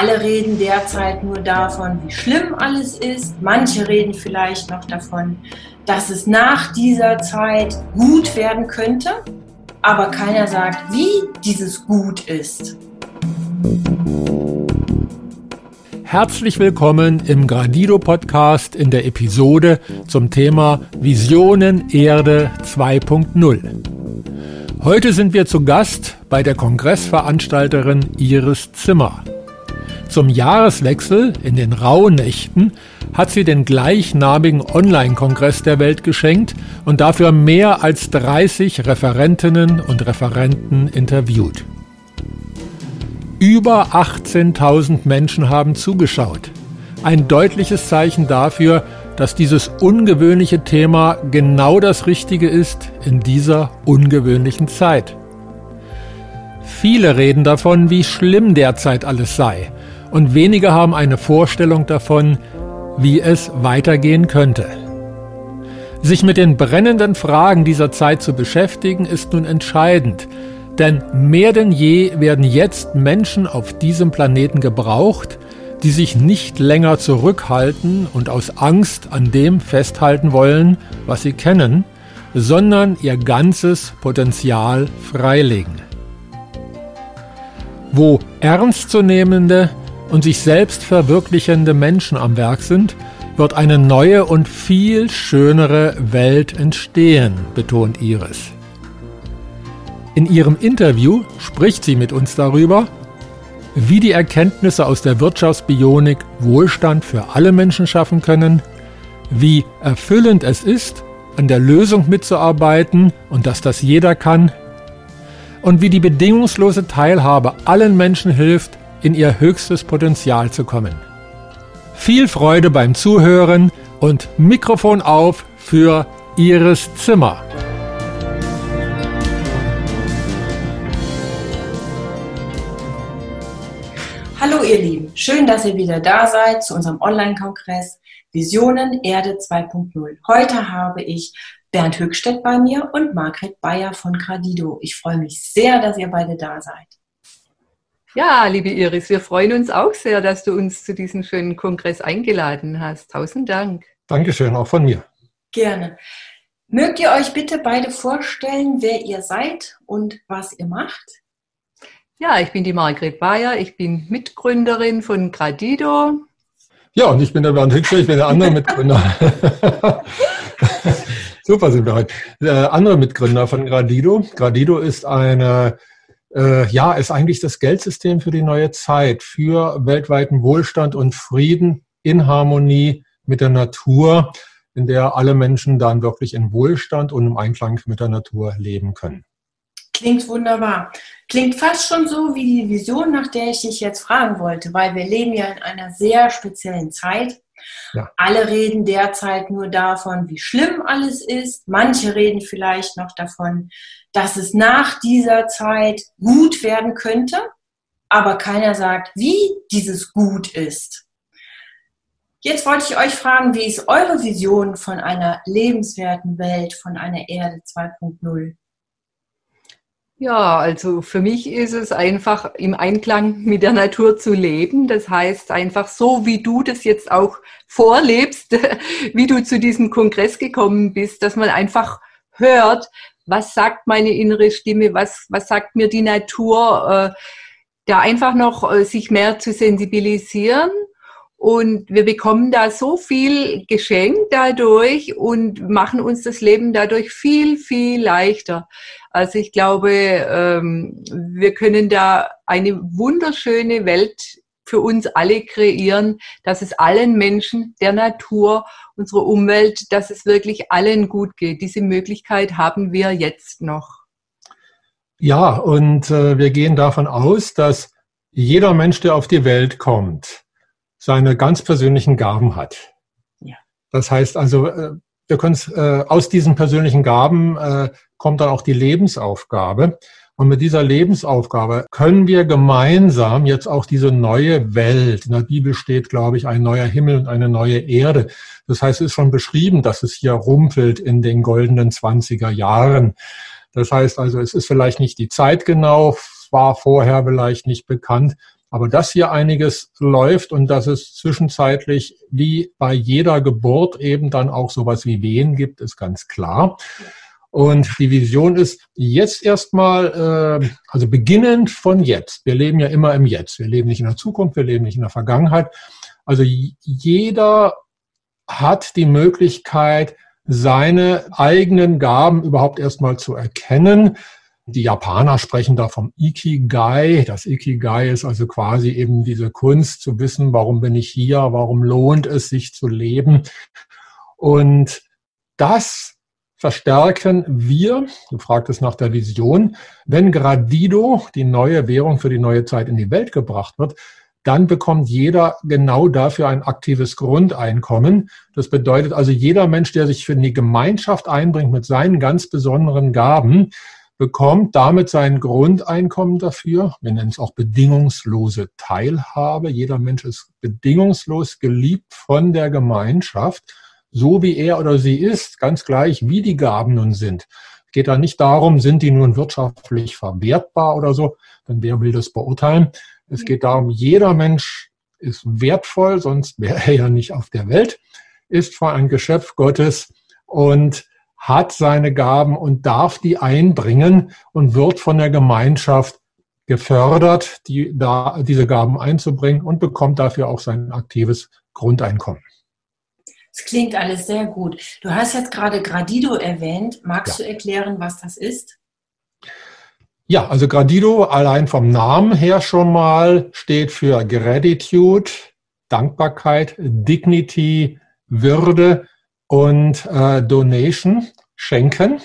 Alle reden derzeit nur davon, wie schlimm alles ist. Manche reden vielleicht noch davon, dass es nach dieser Zeit gut werden könnte. Aber keiner sagt, wie dieses gut ist. Herzlich willkommen im Gradido Podcast in der Episode zum Thema Visionen Erde 2.0. Heute sind wir zu Gast bei der Kongressveranstalterin Iris Zimmer. Zum Jahreswechsel in den Rauhnächten hat sie den gleichnamigen Online-Kongress der Welt geschenkt und dafür mehr als 30 Referentinnen und Referenten interviewt. Über 18.000 Menschen haben zugeschaut. Ein deutliches Zeichen dafür, dass dieses ungewöhnliche Thema genau das Richtige ist in dieser ungewöhnlichen Zeit. Viele reden davon, wie schlimm derzeit alles sei und wenige haben eine Vorstellung davon, wie es weitergehen könnte. Sich mit den brennenden Fragen dieser Zeit zu beschäftigen, ist nun entscheidend, denn mehr denn je werden jetzt Menschen auf diesem Planeten gebraucht, die sich nicht länger zurückhalten und aus Angst an dem festhalten wollen, was sie kennen, sondern ihr ganzes Potenzial freilegen. Wo ernstzunehmende, und sich selbst verwirklichende Menschen am Werk sind, wird eine neue und viel schönere Welt entstehen, betont Iris. In ihrem Interview spricht sie mit uns darüber, wie die Erkenntnisse aus der Wirtschaftsbionik Wohlstand für alle Menschen schaffen können, wie erfüllend es ist, an der Lösung mitzuarbeiten und dass das jeder kann, und wie die bedingungslose Teilhabe allen Menschen hilft, in ihr höchstes Potenzial zu kommen. Viel Freude beim Zuhören und Mikrofon auf für Iris Zimmer. Hallo ihr Lieben, schön, dass ihr wieder da seid zu unserem Online-Kongress Visionen Erde 2.0. Heute habe ich Bernd Höchstedt bei mir und Margret Bayer von Gradido. Ich freue mich sehr, dass ihr beide da seid. Ja, liebe Iris, wir freuen uns auch sehr, dass du uns zu diesem schönen Kongress eingeladen hast. Tausend Dank. Dankeschön, auch von mir. Gerne. Mögt ihr euch bitte beide vorstellen, wer ihr seid und was ihr macht? Ja, ich bin die Margret Bayer, ich bin Mitgründerin von Gradido. Ja, und ich bin der Bernd Hückscher, ich bin der andere Mitgründer. Super sind wir heute. Der andere Mitgründer von Gradido. Gradido ist eine äh, ja, ist eigentlich das Geldsystem für die neue Zeit, für weltweiten Wohlstand und Frieden in Harmonie mit der Natur, in der alle Menschen dann wirklich in Wohlstand und im Einklang mit der Natur leben können. Klingt wunderbar. Klingt fast schon so wie die Vision, nach der ich dich jetzt fragen wollte, weil wir leben ja in einer sehr speziellen Zeit. Ja. Alle reden derzeit nur davon, wie schlimm alles ist. Manche reden vielleicht noch davon, dass es nach dieser Zeit gut werden könnte, aber keiner sagt, wie dieses gut ist. Jetzt wollte ich euch fragen, wie ist eure Vision von einer lebenswerten Welt, von einer Erde 2.0? Ja, also für mich ist es einfach im Einklang mit der Natur zu leben. Das heißt einfach so, wie du das jetzt auch vorlebst, wie du zu diesem Kongress gekommen bist, dass man einfach hört, was sagt meine innere Stimme, was, was sagt mir die Natur, äh, da einfach noch äh, sich mehr zu sensibilisieren. Und wir bekommen da so viel geschenkt dadurch und machen uns das Leben dadurch viel, viel leichter. Also ich glaube, ähm, wir können da eine wunderschöne Welt für uns alle kreieren, dass es allen Menschen, der Natur, unserer Umwelt, dass es wirklich allen gut geht. Diese Möglichkeit haben wir jetzt noch. Ja, und äh, wir gehen davon aus, dass jeder Mensch, der auf die Welt kommt, seine ganz persönlichen Gaben hat. Ja. Das heißt also, äh, wir können äh, aus diesen persönlichen Gaben äh, kommt dann auch die Lebensaufgabe. Und mit dieser Lebensaufgabe können wir gemeinsam jetzt auch diese neue Welt, in der Bibel steht, glaube ich, ein neuer Himmel und eine neue Erde. Das heißt, es ist schon beschrieben, dass es hier rumpelt in den goldenen Zwanziger Jahren. Das heißt also, es ist vielleicht nicht die Zeit genau, war vorher vielleicht nicht bekannt, Aber dass hier einiges läuft und dass es zwischenzeitlich wie bei jeder Geburt eben dann auch sowas wie Wehen gibt, ist ganz klar. Und die Vision ist jetzt erstmal, äh, also beginnend von jetzt. Wir leben ja immer im Jetzt. Wir leben nicht in der Zukunft, wir leben nicht in der Vergangenheit. Also jeder hat die Möglichkeit, seine eigenen Gaben überhaupt erstmal zu erkennen. Die Japaner sprechen da vom Ikigai. Das Ikigai ist also quasi eben diese Kunst zu wissen, warum bin ich hier, warum lohnt es sich zu leben. Und das verstärken wir, du fragtest nach der Vision, wenn Gradido, die neue Währung für die neue Zeit in die Welt gebracht wird, dann bekommt jeder genau dafür ein aktives Grundeinkommen. Das bedeutet also, jeder Mensch, der sich für die Gemeinschaft einbringt mit seinen ganz besonderen Gaben, bekommt damit sein Grundeinkommen dafür. Wir nennen es auch bedingungslose Teilhabe. Jeder Mensch ist bedingungslos geliebt von der Gemeinschaft so wie er oder sie ist, ganz gleich, wie die Gaben nun sind. Es geht da nicht darum, sind die nun wirtschaftlich verwertbar oder so, dann wer will das beurteilen. Es geht darum, jeder Mensch ist wertvoll, sonst wäre er ja nicht auf der Welt, ist vor ein Geschöpf Gottes und hat seine Gaben und darf die einbringen und wird von der Gemeinschaft gefördert, die, da, diese Gaben einzubringen und bekommt dafür auch sein aktives Grundeinkommen. Es klingt alles sehr gut. Du hast jetzt gerade Gradido erwähnt. Magst ja. du erklären, was das ist? Ja, also Gradido allein vom Namen her schon mal steht für Gratitude, Dankbarkeit, Dignity, Würde und äh, Donation, Schenken.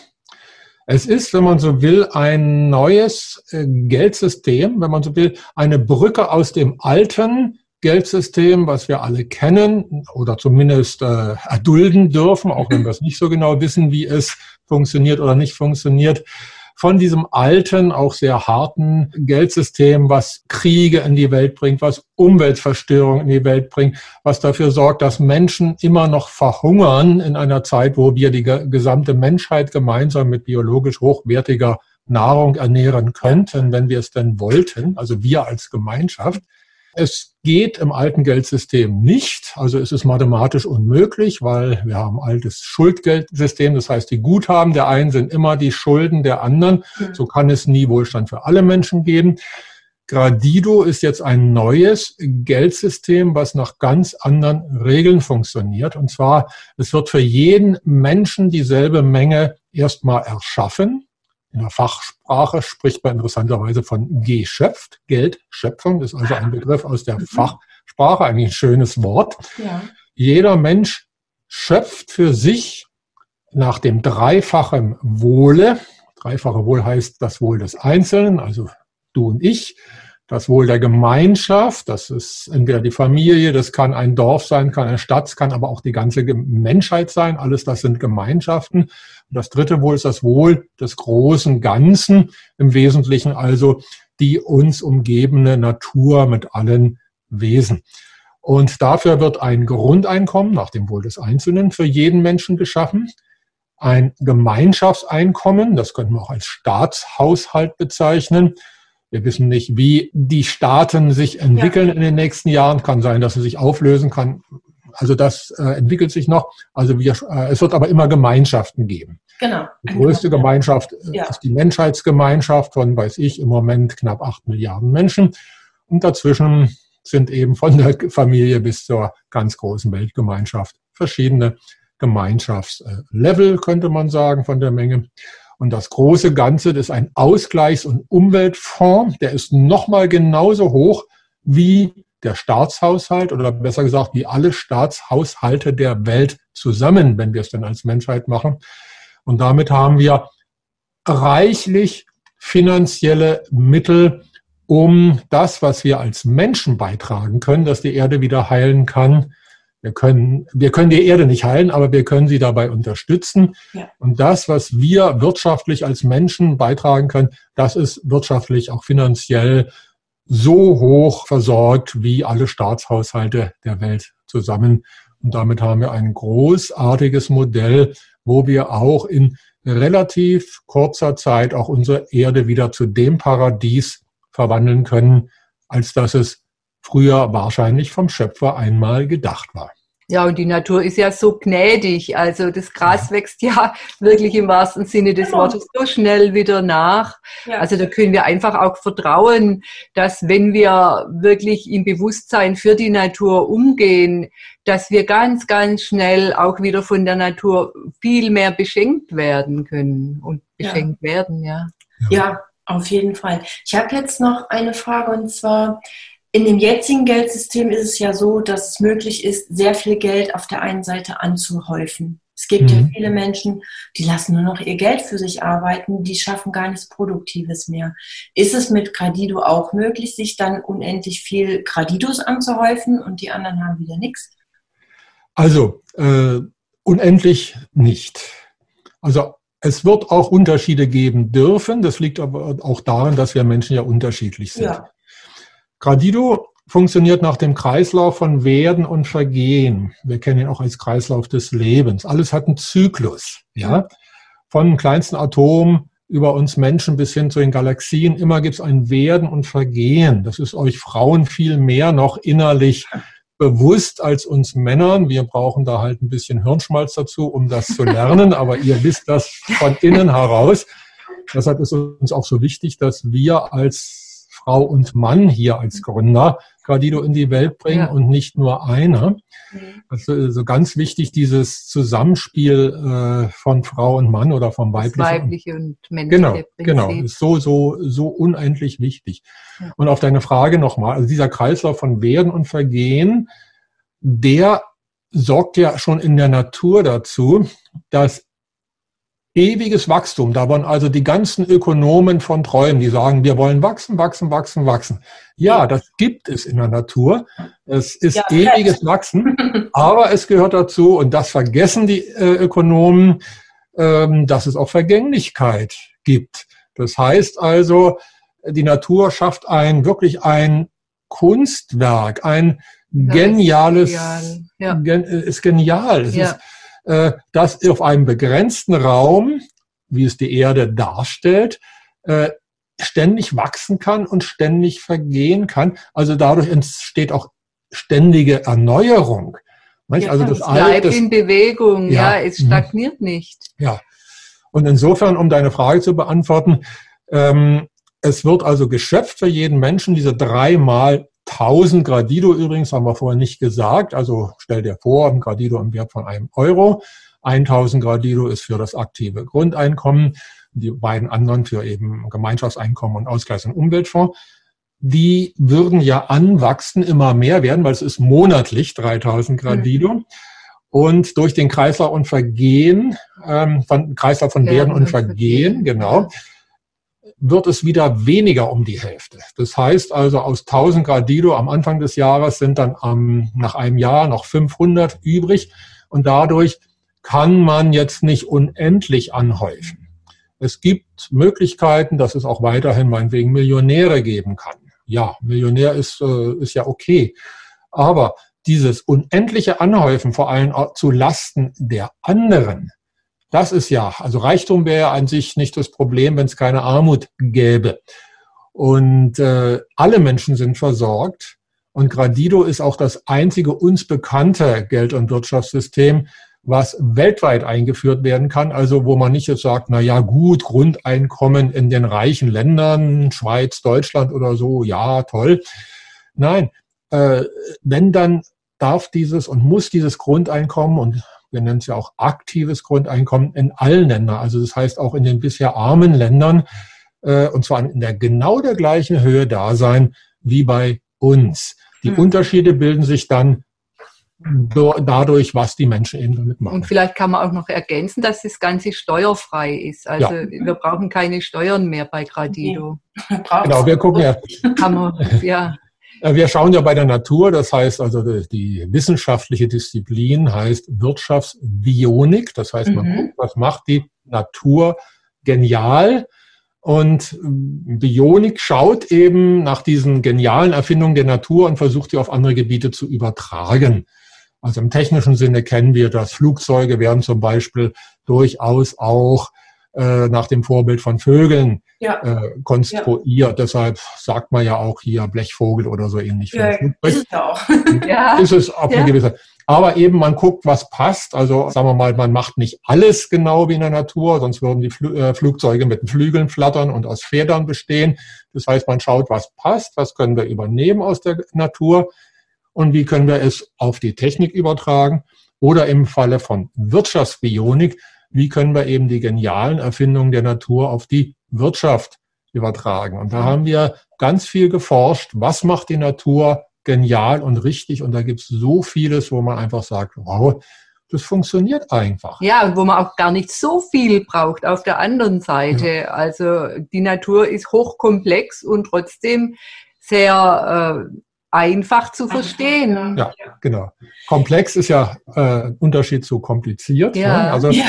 Es ist, wenn man so will, ein neues äh, Geldsystem, wenn man so will, eine Brücke aus dem alten Geldsystem, was wir alle kennen oder zumindest äh, erdulden dürfen, auch wenn wir es nicht so genau wissen, wie es funktioniert oder nicht funktioniert, von diesem alten, auch sehr harten Geldsystem, was Kriege in die Welt bringt, was Umweltverstörung in die Welt bringt, was dafür sorgt, dass Menschen immer noch verhungern in einer Zeit, wo wir die gesamte Menschheit gemeinsam mit biologisch hochwertiger Nahrung ernähren könnten, wenn wir es denn wollten, also wir als Gemeinschaft. Es geht im alten Geldsystem nicht. Also es ist mathematisch unmöglich, weil wir haben ein altes Schuldgeldsystem. Das heißt, die Guthaben der einen sind immer die Schulden der anderen. So kann es nie Wohlstand für alle Menschen geben. Gradido ist jetzt ein neues Geldsystem, was nach ganz anderen Regeln funktioniert. Und zwar, es wird für jeden Menschen dieselbe Menge erstmal erschaffen. In der Fachsprache spricht man interessanterweise von geschöpft, Geldschöpfung. Ist also ein Begriff aus der mhm. Fachsprache, eigentlich ein schönes Wort. Ja. Jeder Mensch schöpft für sich nach dem dreifachen Wohle. Dreifache Wohl heißt das Wohl des Einzelnen, also du und ich das Wohl der Gemeinschaft, das ist entweder die Familie, das kann ein Dorf sein, kann eine Stadt, kann aber auch die ganze Menschheit sein. Alles das sind Gemeinschaften. Und das dritte Wohl ist das Wohl des großen Ganzen, im Wesentlichen also die uns umgebende Natur mit allen Wesen. Und dafür wird ein Grundeinkommen nach dem Wohl des Einzelnen für jeden Menschen geschaffen. Ein Gemeinschaftseinkommen, das könnten wir auch als Staatshaushalt bezeichnen, wir wissen nicht, wie die Staaten sich entwickeln ja. in den nächsten Jahren. Kann sein, dass sie sich auflösen kann. Also das äh, entwickelt sich noch. Also wir, äh, es wird aber immer Gemeinschaften geben. Genau. Die größte Gemeinschaft äh, ja. ist die Menschheitsgemeinschaft von, weiß ich, im Moment knapp acht Milliarden Menschen. Und dazwischen sind eben von der Familie bis zur ganz großen Weltgemeinschaft verschiedene Gemeinschaftslevel, könnte man sagen, von der Menge. Und das große Ganze, das ist ein Ausgleichs- und Umweltfonds, der ist nochmal genauso hoch wie der Staatshaushalt oder besser gesagt wie alle Staatshaushalte der Welt zusammen, wenn wir es denn als Menschheit machen. Und damit haben wir reichlich finanzielle Mittel, um das, was wir als Menschen beitragen können, dass die Erde wieder heilen kann, wir können, wir können die Erde nicht heilen, aber wir können sie dabei unterstützen. Ja. Und das, was wir wirtschaftlich als Menschen beitragen können, das ist wirtschaftlich auch finanziell so hoch versorgt wie alle Staatshaushalte der Welt zusammen. Und damit haben wir ein großartiges Modell, wo wir auch in relativ kurzer Zeit auch unsere Erde wieder zu dem Paradies verwandeln können, als dass es früher wahrscheinlich vom Schöpfer einmal gedacht war. Ja, und die Natur ist ja so gnädig. Also das Gras wächst ja wirklich im wahrsten Sinne des genau. Wortes so schnell wieder nach. Ja. Also da können wir einfach auch vertrauen, dass wenn wir wirklich im Bewusstsein für die Natur umgehen, dass wir ganz, ganz schnell auch wieder von der Natur viel mehr beschenkt werden können und beschenkt ja. werden, ja. Ja, auf jeden Fall. Ich habe jetzt noch eine Frage und zwar, in dem jetzigen Geldsystem ist es ja so, dass es möglich ist, sehr viel Geld auf der einen Seite anzuhäufen. Es gibt mhm. ja viele Menschen, die lassen nur noch ihr Geld für sich arbeiten, die schaffen gar nichts Produktives mehr. Ist es mit Gradido auch möglich, sich dann unendlich viel Gradidos anzuhäufen und die anderen haben wieder nichts? Also, äh, unendlich nicht. Also, es wird auch Unterschiede geben dürfen. Das liegt aber auch daran, dass wir Menschen ja unterschiedlich sind. Ja. Gradido funktioniert nach dem Kreislauf von Werden und Vergehen. Wir kennen ihn auch als Kreislauf des Lebens. Alles hat einen Zyklus, ja. Von dem kleinsten Atom über uns Menschen bis hin zu den Galaxien. Immer gibt es ein Werden und Vergehen. Das ist euch Frauen viel mehr noch innerlich bewusst als uns Männern. Wir brauchen da halt ein bisschen Hirnschmalz dazu, um das zu lernen. Aber ihr wisst das von innen heraus. Deshalb ist uns auch so wichtig, dass wir als Frau und Mann hier als Gründer Gradido in die Welt bringen ja. und nicht nur einer. Mhm. Also, also ganz wichtig, dieses Zusammenspiel äh, von Frau und Mann oder vom weiblichen. Das weibliche und männliche Genau, Prinzip. genau. Ist so, so, so unendlich wichtig. Ja. Und auf deine Frage nochmal, also dieser Kreislauf von Werden und Vergehen, der sorgt ja schon in der Natur dazu, dass ewiges Wachstum. Da waren also die ganzen Ökonomen von Träumen, die sagen, wir wollen wachsen, wachsen, wachsen, wachsen. Ja, das gibt es in der Natur. Es ist ja, ewiges Wachsen, aber es gehört dazu, und das vergessen die äh, Ökonomen, ähm, dass es auch Vergänglichkeit gibt. Das heißt also, die Natur schafft ein, wirklich ein Kunstwerk, ein geniales, ja, ist, genial. Ja. Gen, ist genial. Es ja. ist äh, das auf einem begrenzten Raum, wie es die Erde darstellt, äh, ständig wachsen kann und ständig vergehen kann. Also dadurch entsteht auch ständige Erneuerung. Ja, also das es bleibt in Bewegung, ja, ja es mhm. stagniert nicht. Ja. Und insofern, um deine Frage zu beantworten, ähm, es wird also geschöpft für jeden Menschen diese dreimal 1000 Gradido übrigens, haben wir vorher nicht gesagt. Also stell dir vor, ein Gradido im Wert von einem Euro. 1000 Gradido ist für das aktive Grundeinkommen, die beiden anderen für eben Gemeinschaftseinkommen und Ausgleichs- und Umweltfonds. Die würden ja anwachsen, immer mehr werden, weil es ist monatlich 3000 Gradido. Mhm. Und durch den Kreislauf und Vergehen, ähm, von, Kreislauf von Werden und Vergehen, genau, wird es wieder weniger um die Hälfte. Das heißt also, aus 1000 Gradido am Anfang des Jahres sind dann ähm, nach einem Jahr noch 500 übrig und dadurch kann man jetzt nicht unendlich anhäufen. Es gibt Möglichkeiten, dass es auch weiterhin meinetwegen Millionäre geben kann. Ja, Millionär ist, äh, ist ja okay. Aber dieses unendliche Anhäufen, vor allem zu Lasten der anderen, das ist ja, also Reichtum wäre an sich nicht das Problem, wenn es keine Armut gäbe. Und äh, alle Menschen sind versorgt. Und Gradido ist auch das einzige uns bekannte Geld- und Wirtschaftssystem, was weltweit eingeführt werden kann. Also wo man nicht jetzt sagt, na ja, gut, Grundeinkommen in den reichen Ländern, Schweiz, Deutschland oder so, ja, toll. Nein, äh, wenn dann darf dieses und muss dieses Grundeinkommen und wir nennen es ja auch aktives Grundeinkommen in allen Ländern. Also das heißt auch in den bisher armen Ländern, äh, und zwar in der genau der gleichen Höhe da sein wie bei uns. Die hm. Unterschiede bilden sich dann dadurch, was die Menschen eben damit machen. Und vielleicht kann man auch noch ergänzen, dass das Ganze steuerfrei ist. Also ja. wir brauchen keine Steuern mehr bei Gradido. Genau, wir gucken ja. Kann man, ja. Äh, wir schauen ja bei der Natur, das heißt also die wissenschaftliche Disziplin heißt Wirtschaftsbionik, das heißt man mhm. guckt, was macht die Natur genial und ähm, Bionik schaut eben nach diesen genialen Erfindungen der Natur und versucht sie auf andere Gebiete zu übertragen. Also im technischen Sinne kennen wir das. Flugzeuge werden zum Beispiel durchaus auch äh, nach dem Vorbild von Vögeln ja. äh, konstruiert. Ja. Deshalb sagt man ja auch hier Blechvogel oder so ähnlich. Ja, ist es auch. ja. Ist es auf eine gewisse aber eben man guckt, was passt. Also sagen wir mal, man macht nicht alles genau wie in der Natur, sonst würden die Fl äh, Flugzeuge mit den Flügeln flattern und aus Federn bestehen. Das heißt, man schaut, was passt, was können wir übernehmen aus der Natur und wie können wir es auf die Technik übertragen. Oder im Falle von Wirtschaftsbionik, wie können wir eben die genialen Erfindungen der Natur auf die Wirtschaft übertragen. Und da haben wir ganz viel geforscht. Was macht die Natur genial und richtig? Und da gibt es so vieles, wo man einfach sagt, wow, das funktioniert einfach. Ja, und wo man auch gar nicht so viel braucht auf der anderen Seite. Ja. Also die Natur ist hochkomplex und trotzdem sehr äh, einfach zu verstehen. Ja, genau. Komplex ist ja äh, Unterschied zu kompliziert. Ja. Ne? Also ja.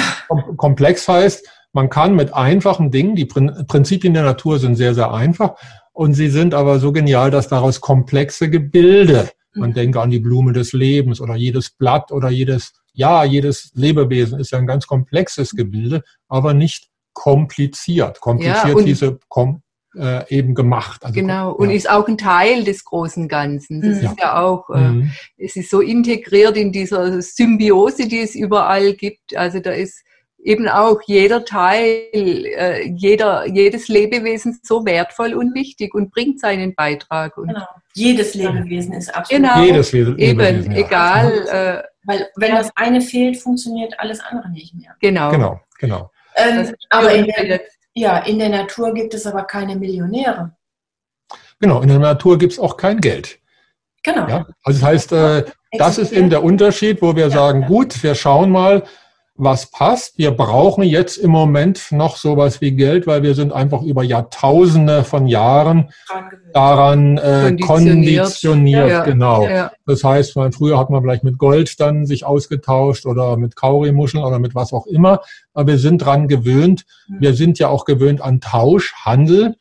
komplex heißt, man kann mit einfachen Dingen, die Prinzipien der Natur sind sehr, sehr einfach und sie sind aber so genial, dass daraus komplexe Gebilde, man mhm. denke an die Blume des Lebens oder jedes Blatt oder jedes, ja, jedes Lebewesen ist ja ein ganz komplexes Gebilde, aber nicht kompliziert. Kompliziert ja, diese kom äh, eben gemacht. Also, genau, und ist auch ein Teil des großen Ganzen. Das ja. ist ja auch, äh, mhm. es ist so integriert in dieser Symbiose, die es überall gibt. Also da ist eben auch jeder Teil, äh, jeder, jedes Lebewesen so wertvoll und wichtig und bringt seinen Beitrag. Und genau. Jedes Lebewesen ist absolut genau, jedes Lebewesen, eben, ja. egal. Äh, Weil wenn ja. das eine fehlt, funktioniert alles andere nicht mehr. Genau. Genau, genau. Ähm, aber in der, ja, in der Natur gibt es aber keine Millionäre. Genau, in der Natur gibt es auch kein Geld. Genau. Ja? Also das heißt, äh, das ist eben der Unterschied, wo wir ja, sagen, gut, wir schauen mal, was passt. Wir brauchen jetzt im Moment noch sowas wie Geld, weil wir sind einfach über Jahrtausende von Jahren daran äh, konditioniert. konditioniert ja, genau. Ja. Das heißt, weil früher hat man vielleicht mit Gold dann sich ausgetauscht oder mit Kaurimuscheln oder mit was auch immer. Aber wir sind dran gewöhnt. Mhm. Wir sind ja auch gewöhnt an Tausch, Handel.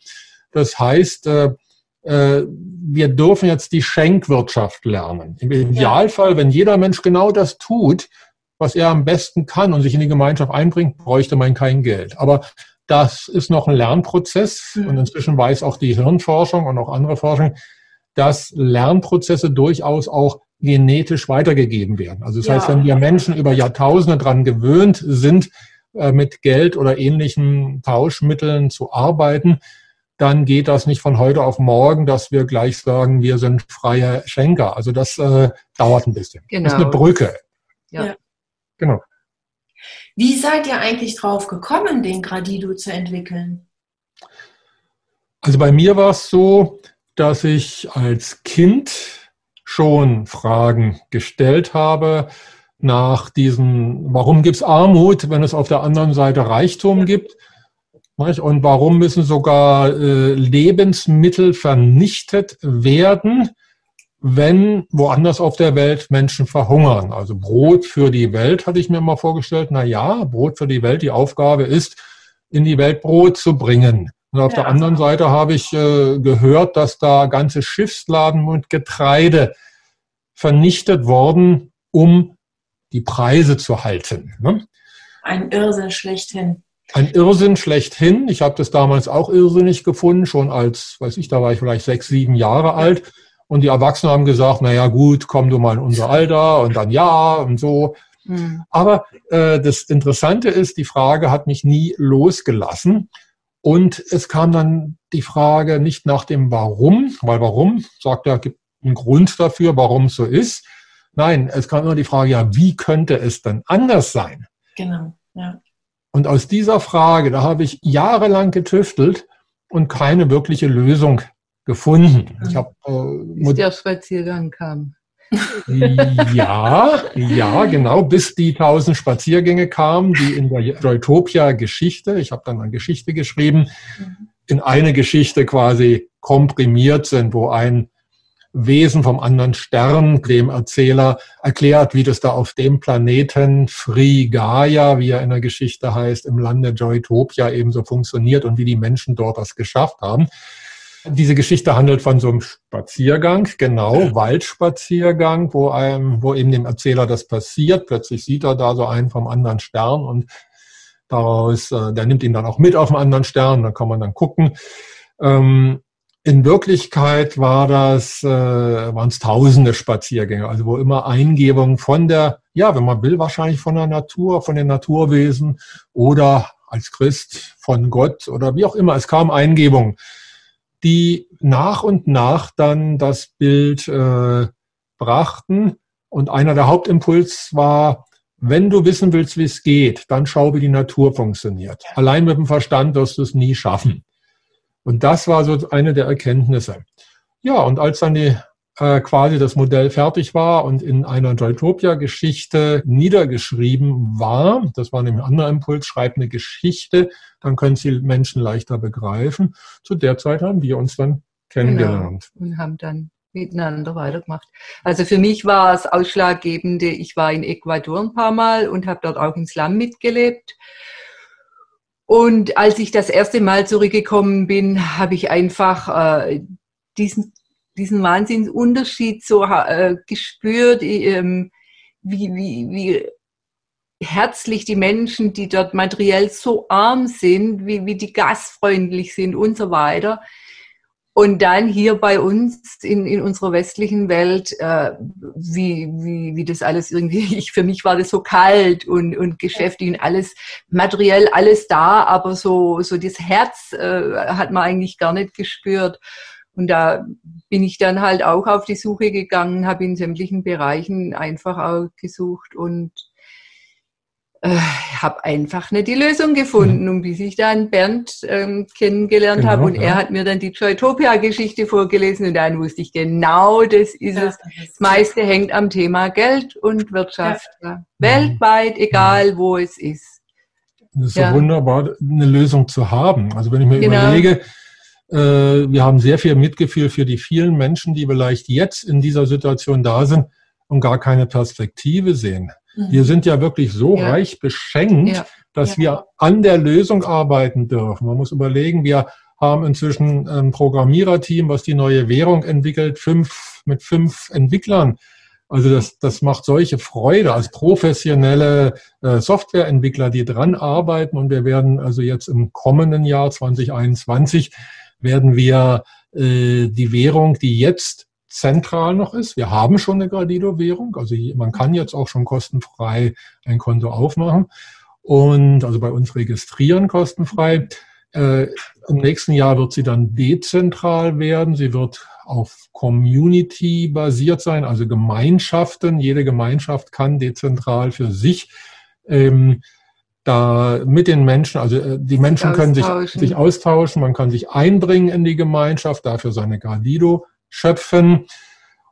Das heißt, äh, äh, wir dürfen jetzt die Schenkwirtschaft lernen. Im Idealfall, wenn jeder Mensch genau das tut, was er am besten kann und sich in die Gemeinschaft einbringt, bräuchte man kein Geld. Aber das ist noch ein Lernprozess mhm. und inzwischen weiß auch die Hirnforschung und auch andere Forschung, dass Lernprozesse durchaus auch genetisch weitergegeben werden. Also das ja. heißt, wenn wir Menschen über Jahrtausende daran gewöhnt sind, äh, mit Geld oder ähnlichen Tauschmitteln zu arbeiten, dann geht das nicht von heute auf morgen, dass wir gleich sagen, wir sind freie Schenker. Also das äh, dauert ein bisschen. Genau. Das ist eine genau. Brücke. Ja. Genau. Wie seid ihr eigentlich drauf gekommen, den Gradido zu entwickeln? Also bei mir war es so, dass ich als Kind schon Fragen gestellt habe nach diesen, warum gibt es Armut, wenn es auf der anderen Seite Reichtum gibt? Und warum müssen sogar äh, Lebensmittel vernichtet werden? Wenn woanders auf der Welt Menschen verhungern. Also Brot für die Welt hatte ich mir mal vorgestellt. Na ja, Brot für die Welt. Die Aufgabe ist, in die Welt Brot zu bringen. Und auf ja. der anderen Seite habe ich äh, gehört, dass da ganze Schiffsladen und Getreide vernichtet worden, um die Preise zu halten. Ne? Ein Irrsinn schlechthin. Ein Irrsinn schlechthin. Ich habe das damals auch irrsinnig gefunden, schon als, weiß ich, da war ich vielleicht sechs, sieben Jahre alt. Und die Erwachsenen haben gesagt, na ja, gut, komm du mal in unser Alter und dann ja und so. Mhm. Aber äh, das Interessante ist, die Frage hat mich nie losgelassen. Und es kam dann die Frage nicht nach dem Warum, weil warum, sagt er, gibt einen Grund dafür, warum es so ist. Nein, es kam immer die Frage, ja, wie könnte es dann anders sein? Genau, ja. Und aus dieser Frage, da habe ich jahrelang getüftelt und keine wirkliche Lösung gefunden. Ich hab, äh, bis der Spaziergang kam. Ja, ja, genau, bis die tausend Spaziergänge kamen, die in der Joytopia-Geschichte, ich habe dann eine Geschichte geschrieben, in eine Geschichte quasi komprimiert sind, wo ein Wesen vom anderen Stern dem Erzähler erklärt, wie das da auf dem Planeten Frigaya, wie er in der Geschichte heißt, im Lande Joytopia ebenso funktioniert und wie die Menschen dort das geschafft haben. Diese Geschichte handelt von so einem Spaziergang, genau, ja. Waldspaziergang, wo einem, wo eben dem Erzähler das passiert. Plötzlich sieht er da so einen vom anderen Stern und daraus, äh, der nimmt ihn dann auch mit auf einen anderen Stern, dann kann man dann gucken. Ähm, in Wirklichkeit war das, äh, waren es tausende Spaziergänge, also wo immer Eingebungen von der, ja, wenn man will, wahrscheinlich von der Natur, von den Naturwesen oder als Christ von Gott oder wie auch immer. Es kam Eingebungen, die nach und nach dann das Bild äh, brachten. Und einer der Hauptimpuls war, wenn du wissen willst, wie es geht, dann schau, wie die Natur funktioniert. Allein mit dem Verstand wirst du es nie schaffen. Und das war so eine der Erkenntnisse. Ja, und als dann die, äh, quasi das Modell fertig war und in einer Joytopia-Geschichte niedergeschrieben war, das war nämlich ein anderer Impuls, schreib eine Geschichte, dann können sie Menschen leichter begreifen. Zu der Zeit haben wir uns dann kennengelernt. Genau. Und haben dann miteinander weitergemacht. Also für mich war es ausschlaggebende, ich war in Ecuador ein paar Mal und habe dort auch in Slum mitgelebt. Und als ich das erste Mal zurückgekommen bin, habe ich einfach äh, diesen, diesen Wahnsinnsunterschied so äh, gespürt, ähm, wie, wie, wie herzlich die Menschen, die dort materiell so arm sind, wie, wie die gastfreundlich sind und so weiter. Und dann hier bei uns in, in unserer westlichen Welt, äh, wie, wie, wie das alles irgendwie, ich, für mich war das so kalt und, und geschäftig und alles materiell, alles da, aber so, so das Herz äh, hat man eigentlich gar nicht gespürt. Und da bin ich dann halt auch auf die Suche gegangen, habe in sämtlichen Bereichen einfach auch gesucht und äh, habe einfach nicht die Lösung gefunden. Und bis ich dann Bernd ähm, kennengelernt genau, habe und ja. er hat mir dann die Joytopia-Geschichte vorgelesen und dann wusste ich genau, das ist ja, es. Das meiste hängt am Thema Geld und Wirtschaft. Ja. Weltweit, egal wo es ist. Das ist so wunderbar, eine Lösung zu haben. Also wenn ich mir genau. überlege, wir haben sehr viel Mitgefühl für die vielen Menschen, die vielleicht jetzt in dieser Situation da sind und gar keine Perspektive sehen. Wir mhm. sind ja wirklich so ja. reich beschenkt, ja. dass ja. wir an der Lösung arbeiten dürfen. Man muss überlegen, wir haben inzwischen ein Programmiererteam, was die neue Währung entwickelt, fünf, mit fünf Entwicklern. Also das, das macht solche Freude als professionelle äh, Softwareentwickler, die dran arbeiten. Und wir werden also jetzt im kommenden Jahr 2021 werden wir äh, die Währung, die jetzt zentral noch ist. Wir haben schon eine Gradido-Währung, also man kann jetzt auch schon kostenfrei ein Konto aufmachen und also bei uns registrieren kostenfrei. Äh, Im nächsten Jahr wird sie dann dezentral werden. Sie wird auf Community basiert sein, also Gemeinschaften. Jede Gemeinschaft kann dezentral für sich ähm, da mit den Menschen, also äh, die Menschen können sich, sich austauschen, man kann sich einbringen in die Gemeinschaft, dafür seine Gradido schöpfen.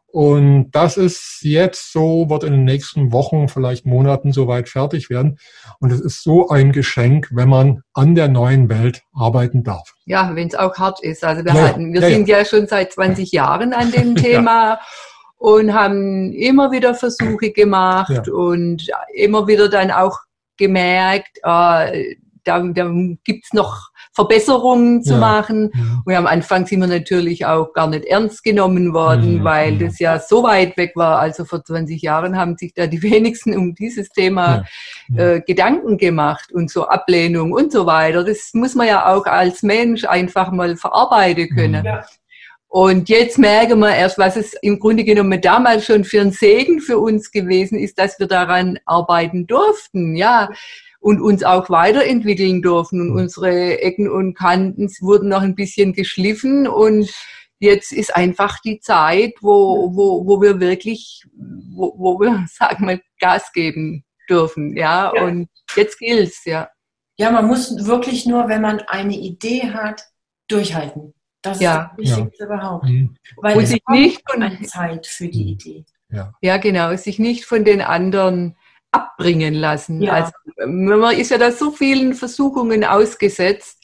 Und das ist jetzt so, wird in den nächsten Wochen, vielleicht Monaten soweit fertig werden. Und es ist so ein Geschenk, wenn man an der neuen Welt arbeiten darf. Ja, wenn es auch hart ist. Also wir, ja, halten, wir ja, sind ja. ja. schon seit 20 Jahren an dem Thema und haben immer wieder Versuche gemacht und immer wieder dann auch gemerkt, äh, da, da gibt's noch Verbesserungen zu ja. machen. Ja. Und am Anfang sind wir natürlich auch gar nicht ernst genommen worden, ja. weil das ja so weit weg war. Also vor 20 Jahren haben sich da die wenigsten um dieses Thema äh, Gedanken gemacht und so Ablehnung und so weiter. Das muss man ja auch als Mensch einfach mal verarbeiten können. Und jetzt merken wir erst, was es im Grunde genommen damals schon für ein Segen für uns gewesen ist, dass wir daran arbeiten durften. Ja, und uns auch weiterentwickeln dürfen. Und mhm. unsere Ecken und Kanten wurden noch ein bisschen geschliffen und jetzt ist einfach die Zeit, wo, wo, wo wir wirklich, wo, wo wir, sagen wir, Gas geben dürfen. Ja, ja. und jetzt gilt's, ja. Ja, man muss wirklich nur, wenn man eine Idee hat, durchhalten. Das ist ja. das Wichtigste ja. überhaupt. Mhm. Weil und es sich nicht von Zeit für die Idee. Ja. ja, genau. Sich nicht von den anderen abbringen lassen. Ja. Also man ist ja da so vielen Versuchungen ausgesetzt,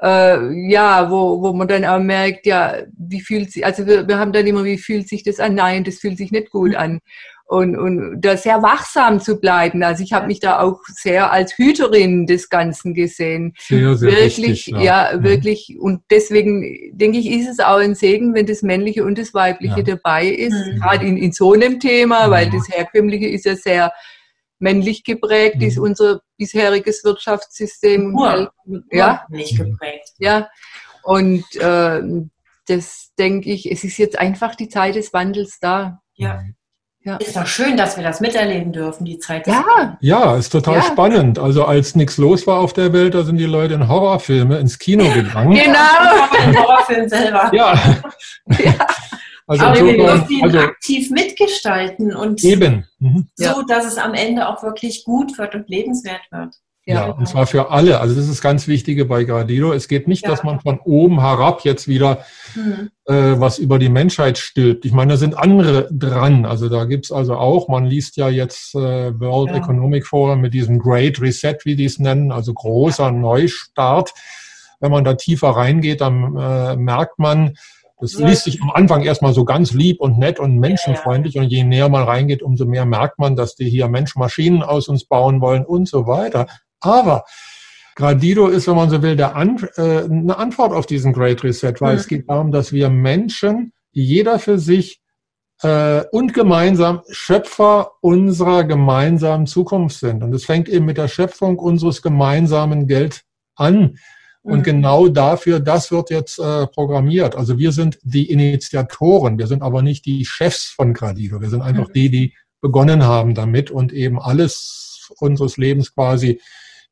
äh, ja, wo, wo man dann auch merkt, ja, wie fühlt sich, also wir, wir haben dann immer, wie fühlt sich das an? Nein, das fühlt sich nicht gut mhm. an. Und, und da sehr wachsam zu bleiben. Also ich habe mich da auch sehr als Hüterin des Ganzen gesehen. Sehr, sehr wirklich, wichtig, ja, ja mhm. wirklich. Und deswegen denke ich, ist es auch ein Segen, wenn das Männliche und das Weibliche ja. dabei ist. Mhm. Gerade in, in so einem Thema, weil mhm. das Herkömmliche ist ja sehr männlich geprägt ist, mhm. unser bisheriges Wirtschaftssystem. Ur, ja, männlich geprägt. Ja, und äh, das denke ich, es ist jetzt einfach die Zeit des Wandels da. Ja. Ja. Ist doch schön, dass wir das miterleben dürfen, die Zeit. Ja, ja ist total ja. spannend. Also als nichts los war auf der Welt, da sind die Leute in Horrorfilme ins Kino gegangen. genau. In Horrorfilm selber. Ja. ja. Also Aber wir dürfen ihn also, aktiv mitgestalten und eben. Mhm. so, dass es am Ende auch wirklich gut wird und lebenswert wird. Ja, ja, und zwar für alle. Also das ist das ganz Wichtige bei Gradido. Es geht nicht, ja. dass man von oben herab jetzt wieder mhm. äh, was über die Menschheit stülpt. Ich meine, da sind andere dran. Also da gibt's also auch, man liest ja jetzt äh, World ja. Economic Forum mit diesem Great Reset, wie die es nennen, also großer Neustart. Wenn man da tiefer reingeht, dann äh, merkt man, das liest sich am Anfang erstmal so ganz lieb und nett und menschenfreundlich. Und je näher man reingeht, umso mehr merkt man, dass die hier Mensch-Maschinen aus uns bauen wollen und so weiter. Aber Gradido ist, wenn man so will, der An äh, eine Antwort auf diesen Great Reset, weil mhm. es geht darum, dass wir Menschen, jeder für sich äh, und gemeinsam Schöpfer unserer gemeinsamen Zukunft sind. Und es fängt eben mit der Schöpfung unseres gemeinsamen Geld an. Und mhm. genau dafür, das wird jetzt äh, programmiert. Also wir sind die Initiatoren, wir sind aber nicht die Chefs von Gradido. Wir sind einfach mhm. die, die begonnen haben damit und eben alles unseres Lebens quasi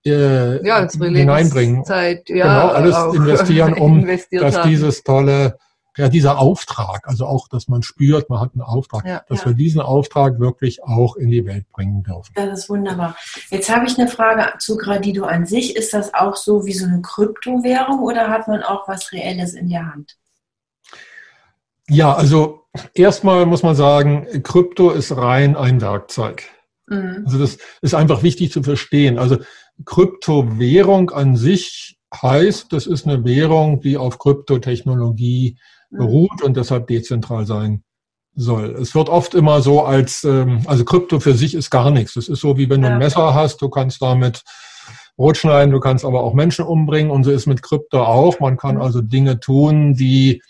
äh, ja, hineinbringen. Zeit, ja, genau, alles investieren, um dass haben. dieses tolle, ja, dieser Auftrag, also auch, dass man spürt, man hat einen Auftrag, ja, dass ja. wir diesen Auftrag wirklich auch in die Welt bringen dürfen. Das ist wunderbar. Jetzt habe ich eine Frage zu Gradido an sich. Ist das auch so wie so eine Kryptowährung oder hat man auch was Reelles in der Hand? Ja, also erstmal muss man sagen, Krypto ist rein ein Werkzeug. Mhm. Also das ist einfach wichtig zu verstehen. Also Kryptowährung an sich heißt, das ist eine Währung, die auf Kryptotechnologie mhm. beruht und deshalb dezentral sein soll. Es wird oft immer so als, ähm, also Krypto für sich ist gar nichts. Das ist so, wie wenn du ein Messer hast, du kannst damit Brot schneiden, du kannst aber auch Menschen umbringen und so ist mit Krypto auch. Man kann mhm. also Dinge tun, die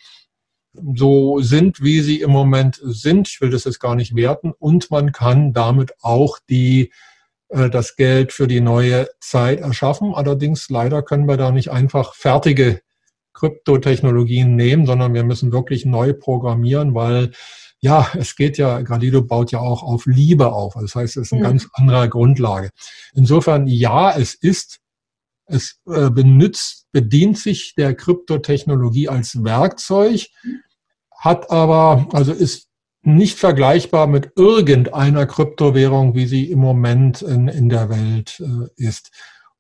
so sind, wie sie im Moment sind. Ich will das jetzt gar nicht werten. Und man kann damit auch die das Geld für die neue Zeit erschaffen. Allerdings leider können wir da nicht einfach fertige Kryptotechnologien nehmen, sondern wir müssen wirklich neu programmieren, weil ja, es geht ja, Gradido baut ja auch auf Liebe auf. Das heißt, es ist eine mhm. ganz andere Grundlage. Insofern, ja, es ist, es äh, benutzt, bedient sich der Kryptotechnologie als Werkzeug, hat aber, also ist nicht vergleichbar mit irgendeiner Kryptowährung, wie sie im Moment in, in der Welt äh, ist.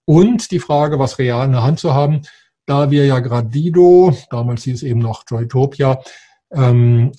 Und die Frage, was real in der Hand zu haben, da wir ja Gradido, damals hieß es eben noch Joytopia, ähm,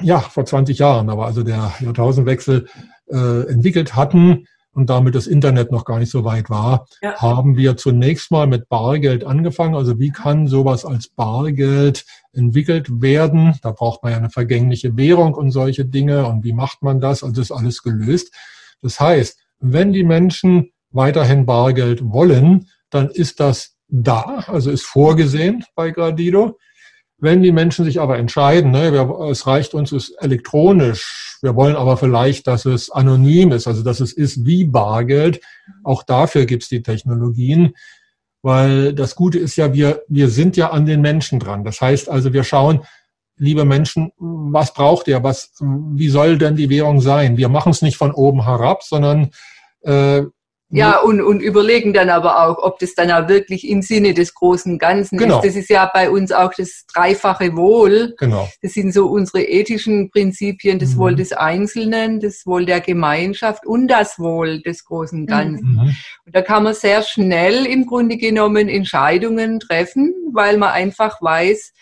ja, vor 20 Jahren, aber also der Jahrtausendwechsel äh, entwickelt hatten, und damit das Internet noch gar nicht so weit war, ja. haben wir zunächst mal mit Bargeld angefangen. Also wie kann sowas als Bargeld entwickelt werden? Da braucht man ja eine vergängliche Währung und solche Dinge. Und wie macht man das? Also ist alles gelöst. Das heißt, wenn die Menschen weiterhin Bargeld wollen, dann ist das da, also ist vorgesehen bei Gradido. Wenn die Menschen sich aber entscheiden, ne, es reicht uns, es elektronisch, wir wollen aber vielleicht, dass es anonym ist, also dass es ist wie Bargeld, auch dafür gibt es die Technologien, weil das Gute ist ja, wir, wir sind ja an den Menschen dran. Das heißt also, wir schauen, liebe Menschen, was braucht ihr, was, wie soll denn die Währung sein? Wir machen es nicht von oben herab, sondern äh, ja, und, und überlegen dann aber auch, ob das dann auch wirklich im Sinne des großen Ganzen genau. ist. Das ist ja bei uns auch das dreifache Wohl. Genau. Das sind so unsere ethischen Prinzipien, das mhm. Wohl des Einzelnen, das Wohl der Gemeinschaft und das Wohl des großen Ganzen. Mhm. Und da kann man sehr schnell im Grunde genommen Entscheidungen treffen, weil man einfach weiß,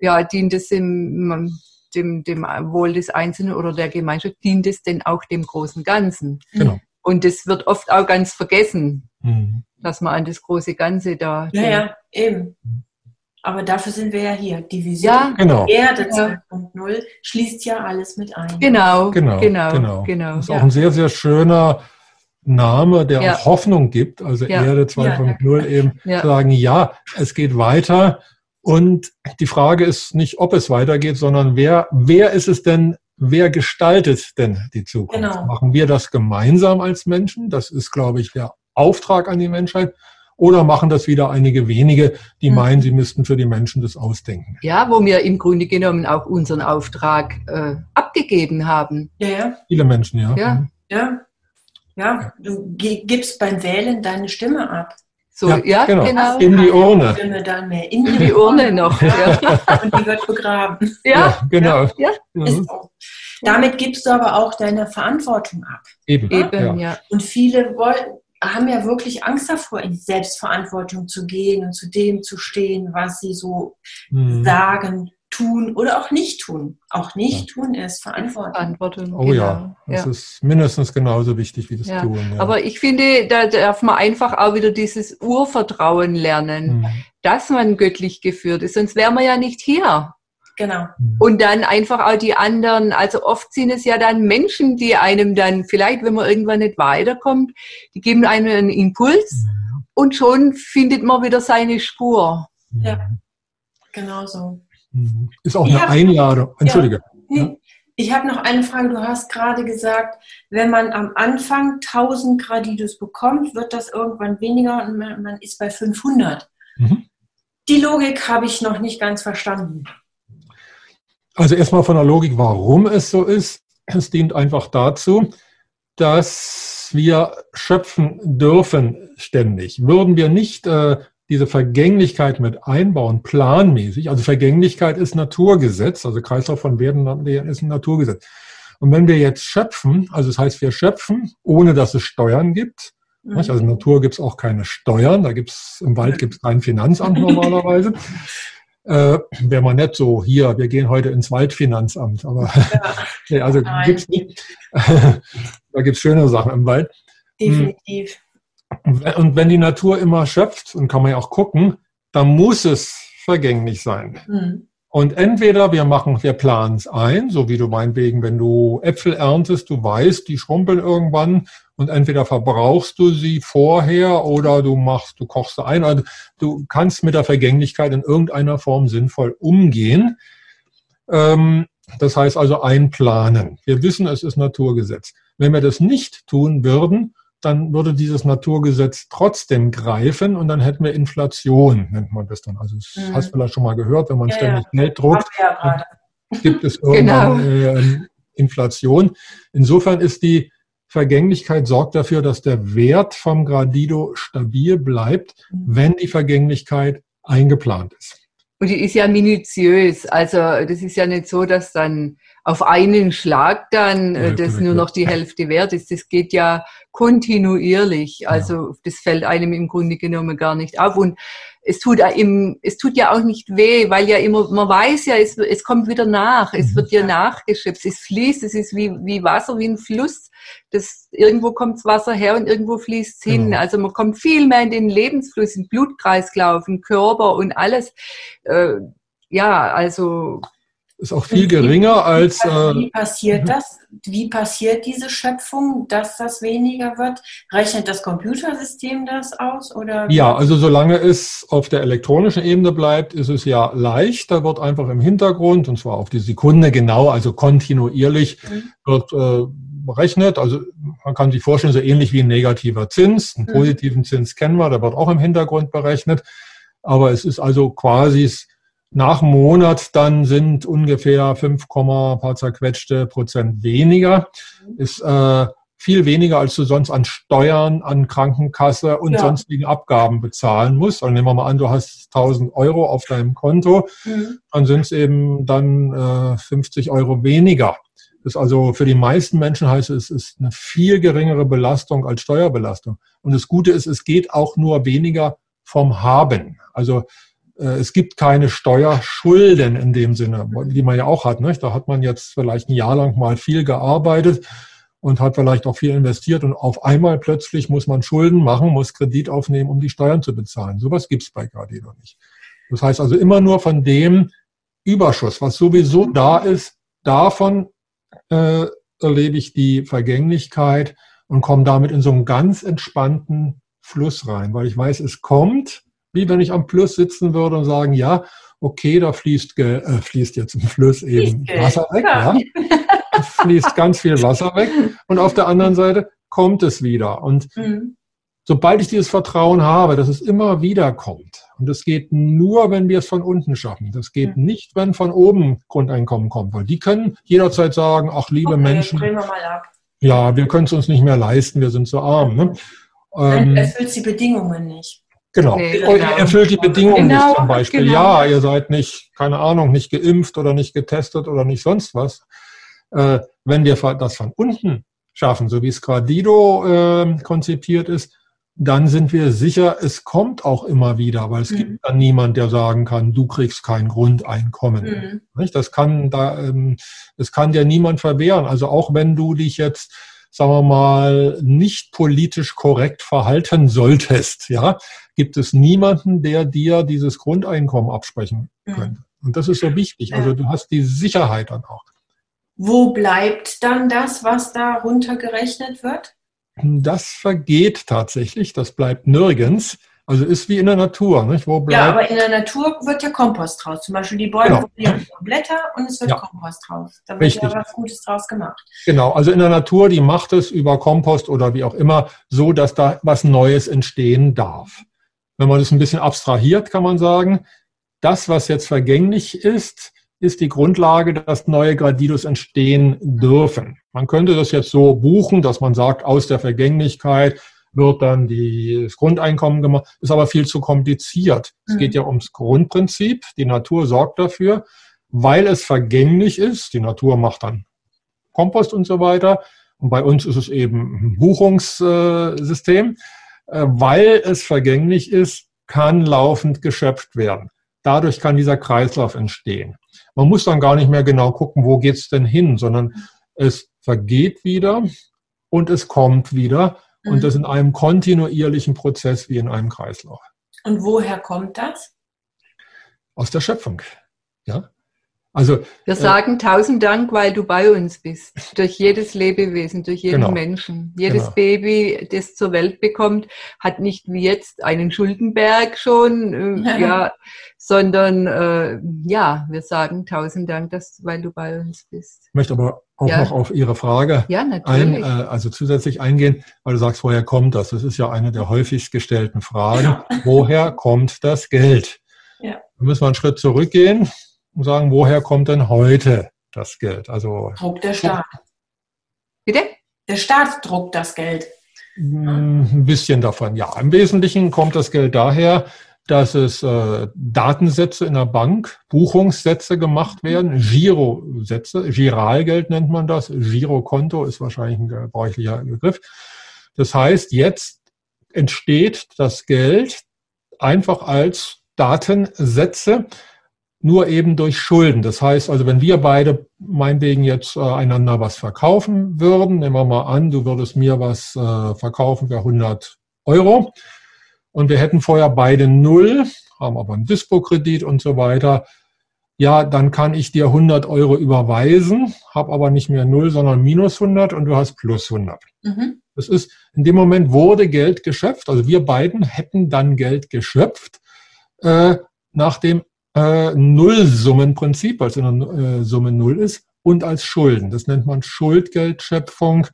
ja, dient es im, dem, dem Wohl des Einzelnen oder der Gemeinschaft, dient es denn auch dem großen Ganzen? Genau. Und das wird oft auch ganz vergessen, mhm. dass man an das große Ganze da. Ja, ja, eben. Aber dafür sind wir ja hier. Die Vision ja, genau. Erde 2.0 schließt ja alles mit ein. Genau, genau, genau. genau. genau. Das ist ja. auch ein sehr, sehr schöner Name, der ja. auch Hoffnung gibt. Also ja. Erde 2.0 eben sagen, ja, es geht weiter. Und die Frage ist nicht, ob es weitergeht, sondern wer, wer ist es denn, wer gestaltet denn die Zukunft? Genau. Machen wir das gemeinsam als Menschen? Das ist, glaube ich, der Auftrag an die Menschheit. Oder machen das wieder einige wenige, die mhm. meinen, sie müssten für die Menschen das ausdenken? Ja, wo wir im Grunde genommen auch unseren Auftrag äh, abgegeben haben. Ja, ja. Viele Menschen, ja. Ja, mhm. ja. ja. du gibst beim Wählen deine Stimme ab. So, ja, ja genau. genau. In die Urne. Stimme dann mehr. In, die Urne noch. Ja. Und die wird begraben. Ja, ja genau. Ja. Mhm. Damit gibst du aber auch deine Verantwortung ab. Eben, Eben ja. Und viele wollen, haben ja wirklich Angst davor, in Selbstverantwortung zu gehen und zu dem zu stehen, was sie so mhm. sagen, tun oder auch nicht tun. Auch nicht ja. tun ist Verantwortung. Verantwortung oh genau. ja, das ja. ist mindestens genauso wichtig wie das ja. Tun. Aber ich finde, da darf man einfach auch wieder dieses Urvertrauen lernen, mhm. dass man göttlich geführt ist. Sonst wären wir ja nicht hier. Genau. Mhm. Und dann einfach auch die anderen, also oft sind es ja dann Menschen, die einem dann vielleicht, wenn man irgendwann nicht weiterkommt, die geben einem einen Impuls mhm. und schon findet man wieder seine Spur. Ja, genau so. Mhm. Ist auch eine hab, Einladung. Entschuldige. Ja, ich habe noch eine Frage. Du hast gerade gesagt, wenn man am Anfang 1000 Gradidos bekommt, wird das irgendwann weniger und man ist bei 500. Mhm. Die Logik habe ich noch nicht ganz verstanden. Also erstmal von der Logik, warum es so ist. Es dient einfach dazu, dass wir schöpfen dürfen ständig. Würden wir nicht äh, diese Vergänglichkeit mit einbauen, planmäßig, also Vergänglichkeit ist Naturgesetz, also Kreislauf von Werden ist ein Naturgesetz. Und wenn wir jetzt schöpfen, also das heißt, wir schöpfen, ohne dass es Steuern gibt, mhm. also in Natur gibt es auch keine Steuern, da gibt's im Wald gibt es kein Finanzamt normalerweise. Äh, Wäre mal nett so, hier, wir gehen heute ins Waldfinanzamt, aber ja. nee, also Nein. gibt's nicht. da gibt's schöne Sachen im Wald. Definitiv. Und wenn die Natur immer schöpft, und kann man ja auch gucken, dann muss es vergänglich sein. Mhm. Und entweder wir machen, wir planen es ein, so wie du meinetwegen, wenn du Äpfel erntest, du weißt, die schrumpeln irgendwann und entweder verbrauchst du sie vorher oder du machst, du kochst sie ein. Also du kannst mit der Vergänglichkeit in irgendeiner Form sinnvoll umgehen. Ähm, das heißt also einplanen. Wir wissen, es ist Naturgesetz. Wenn wir das nicht tun würden, dann würde dieses Naturgesetz trotzdem greifen und dann hätten wir Inflation, nennt man das dann. Also das mhm. hast du vielleicht schon mal gehört, wenn man ja, ständig ja. Geld druckt, ja gibt es irgendwann genau. äh, Inflation. Insofern ist die Vergänglichkeit sorgt dafür, dass der Wert vom Gradido stabil bleibt, mhm. wenn die Vergänglichkeit eingeplant ist. Und die ist ja minutiös. Also das ist ja nicht so, dass dann auf einen Schlag dann äh, das nur noch die Hälfte wert ist. Das geht ja kontinuierlich. Also das fällt einem im Grunde genommen gar nicht auf. Und es tut, im, es tut ja auch nicht weh, weil ja immer, man weiß ja, es, es kommt wieder nach, es wird ja nachgeschöpft, es fließt, es ist wie, wie Wasser, wie ein Fluss. Das, irgendwo kommt das Wasser her und irgendwo fließt es hin. Genau. Also man kommt viel mehr in den Lebensfluss, in Blutkreislauf, in Körper und alles. Äh, ja, also ist auch viel geringer als. Wie äh, passiert mhm. das? Wie passiert diese Schöpfung, dass das weniger wird? Rechnet das Computersystem das aus? Oder ja, also solange es auf der elektronischen Ebene bleibt, ist es ja leicht. Da wird einfach im Hintergrund, und zwar auf die Sekunde genau, also kontinuierlich, mhm. wird äh, berechnet. Also man kann sich vorstellen, so ähnlich wie ein negativer Zins. Einen mhm. positiven Zins kennen wir, der wird auch im Hintergrund berechnet. Aber es ist also quasi nach einem Monat dann sind ungefähr 5, paar zerquetschte Prozent weniger. Ist äh, viel weniger, als du sonst an Steuern, an Krankenkasse und ja. sonstigen Abgaben bezahlen musst. Und nehmen wir mal an, du hast 1000 Euro auf deinem Konto, mhm. dann sind es eben dann äh, 50 Euro weniger. Das ist also für die meisten Menschen heißt es, es ist eine viel geringere Belastung als Steuerbelastung. Und das Gute ist, es geht auch nur weniger vom Haben. Also es gibt keine Steuerschulden in dem Sinne, die man ja auch hat. Nicht? Da hat man jetzt vielleicht ein Jahr lang mal viel gearbeitet und hat vielleicht auch viel investiert und auf einmal plötzlich muss man Schulden machen, muss Kredit aufnehmen, um die Steuern zu bezahlen. Sowas gibt's bei Gardeno nicht. Das heißt also immer nur von dem Überschuss, was sowieso da ist, davon äh, erlebe ich die Vergänglichkeit und komme damit in so einen ganz entspannten Fluss rein, weil ich weiß, es kommt, wie wenn ich am Fluss sitzen würde und sagen, ja, okay, da fließt, äh, fließt jetzt im Fluss eben Wasser weg. Ja. fließt ganz viel Wasser weg und auf der anderen Seite kommt es wieder. Und mhm. sobald ich dieses Vertrauen habe, dass es immer wieder kommt, und das geht nur, wenn wir es von unten schaffen. Das geht mhm. nicht, wenn von oben Grundeinkommen kommt, weil die können jederzeit sagen, ach liebe okay, Menschen, wir ja, wir können es uns nicht mehr leisten, wir sind so arm. Ne? Ähm, erfüllt die Bedingungen nicht. Genau. Nee, genau. Erfüllt die Bedingungen genau, nicht zum Beispiel. Genau. Ja, ihr seid nicht, keine Ahnung, nicht geimpft oder nicht getestet oder nicht sonst was. Äh, wenn wir das von unten schaffen, so wie es Gradido äh, konzipiert ist, dann sind wir sicher, es kommt auch immer wieder, weil es mhm. gibt dann niemand, der sagen kann, du kriegst kein Grundeinkommen. Mhm. Das kann da, ähm, das kann dir niemand verwehren. Also auch wenn du dich jetzt, sagen wir mal, nicht politisch korrekt verhalten solltest, ja, gibt es niemanden, der dir dieses Grundeinkommen absprechen mhm. könnte. Und das ist so wichtig. Also du hast die Sicherheit dann auch. Wo bleibt dann das, was da runtergerechnet wird? Das vergeht tatsächlich, das bleibt nirgends. Also ist wie in der Natur. Nicht? Wo bleibt ja, aber in der Natur wird ja Kompost draus. Zum Beispiel die Bäume genau. Blätter und es wird ja. Kompost draus. Da wird Richtig. ja was Gutes draus gemacht. Genau, also in der Natur, die macht es über Kompost oder wie auch immer, so dass da was Neues entstehen darf. Wenn man das ein bisschen abstrahiert, kann man sagen, das, was jetzt vergänglich ist, ist die Grundlage, dass neue Gradidos entstehen dürfen. Man könnte das jetzt so buchen, dass man sagt, aus der Vergänglichkeit wird dann die, das Grundeinkommen gemacht, ist aber viel zu kompliziert. Mhm. Es geht ja ums Grundprinzip. Die Natur sorgt dafür, weil es vergänglich ist. Die Natur macht dann Kompost und so weiter. Und bei uns ist es eben ein Buchungssystem. Äh, weil es vergänglich ist, kann laufend geschöpft werden. Dadurch kann dieser Kreislauf entstehen. Man muss dann gar nicht mehr genau gucken, wo geht's denn hin, sondern es vergeht wieder und es kommt wieder mhm. und das in einem kontinuierlichen Prozess wie in einem Kreislauf. Und woher kommt das? Aus der Schöpfung. Ja? Also, wir äh, sagen tausend Dank, weil du bei uns bist. Durch jedes Lebewesen, durch jeden genau, Menschen. Jedes genau. Baby, das zur Welt bekommt, hat nicht wie jetzt einen Schuldenberg schon, äh, ja, sondern äh, ja, wir sagen tausend Dank, dass, weil du bei uns bist. Ich möchte aber auch ja. noch auf Ihre Frage ja, ein, äh, also zusätzlich eingehen, weil du sagst, woher kommt das? Das ist ja eine der häufigst gestellten Fragen. Ja. Woher kommt das Geld? Ja. Da müssen wir einen Schritt zurückgehen und sagen, woher kommt denn heute das Geld? Also druckt der Staat. Bitte? Der Staat druckt das Geld. Ein bisschen davon, ja. Im Wesentlichen kommt das Geld daher, dass es äh, Datensätze in der Bank, Buchungssätze gemacht werden, Girosätze, Giralgeld nennt man das, Girokonto ist wahrscheinlich ein gebräuchlicher Begriff. Das heißt, jetzt entsteht das Geld einfach als Datensätze, nur eben durch Schulden. Das heißt also, wenn wir beide meinetwegen jetzt äh, einander was verkaufen würden, nehmen wir mal an, du würdest mir was äh, verkaufen für 100 Euro und wir hätten vorher beide null, haben aber einen Dispo-Kredit und so weiter, ja, dann kann ich dir 100 Euro überweisen, habe aber nicht mehr null, sondern minus 100 und du hast plus 100. Mhm. Das ist, in dem Moment wurde Geld geschöpft, also wir beiden hätten dann Geld geschöpft, äh, nach dem äh, Nullsummenprinzip, in der äh, Summe Null ist, und als Schulden. Das nennt man Schuldgeldschöpfung,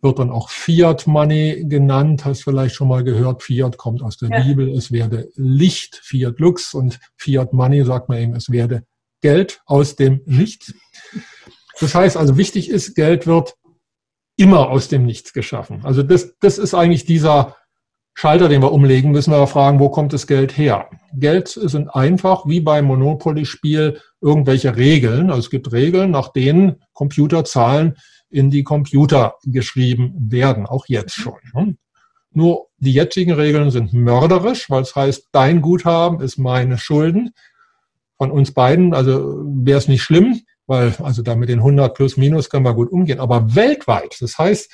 wird dann auch Fiat Money genannt, hast vielleicht schon mal gehört. Fiat kommt aus der ja. Bibel, es werde Licht, Fiat Lux und Fiat Money sagt man eben, es werde Geld aus dem Nichts. Das heißt also, wichtig ist, Geld wird immer aus dem Nichts geschaffen. Also das, das ist eigentlich dieser Schalter, den wir umlegen, müssen wir fragen, wo kommt das Geld her? Geld sind einfach, wie beim Monopoly-Spiel, irgendwelche Regeln. Also es gibt Regeln, nach denen Computerzahlen in die Computer geschrieben werden, auch jetzt mhm. schon. Ne? Nur die jetzigen Regeln sind mörderisch, weil es heißt, dein Guthaben ist meine Schulden von uns beiden. Also wäre es nicht schlimm, weil also da mit den 100 plus minus können wir gut umgehen. Aber weltweit, das heißt,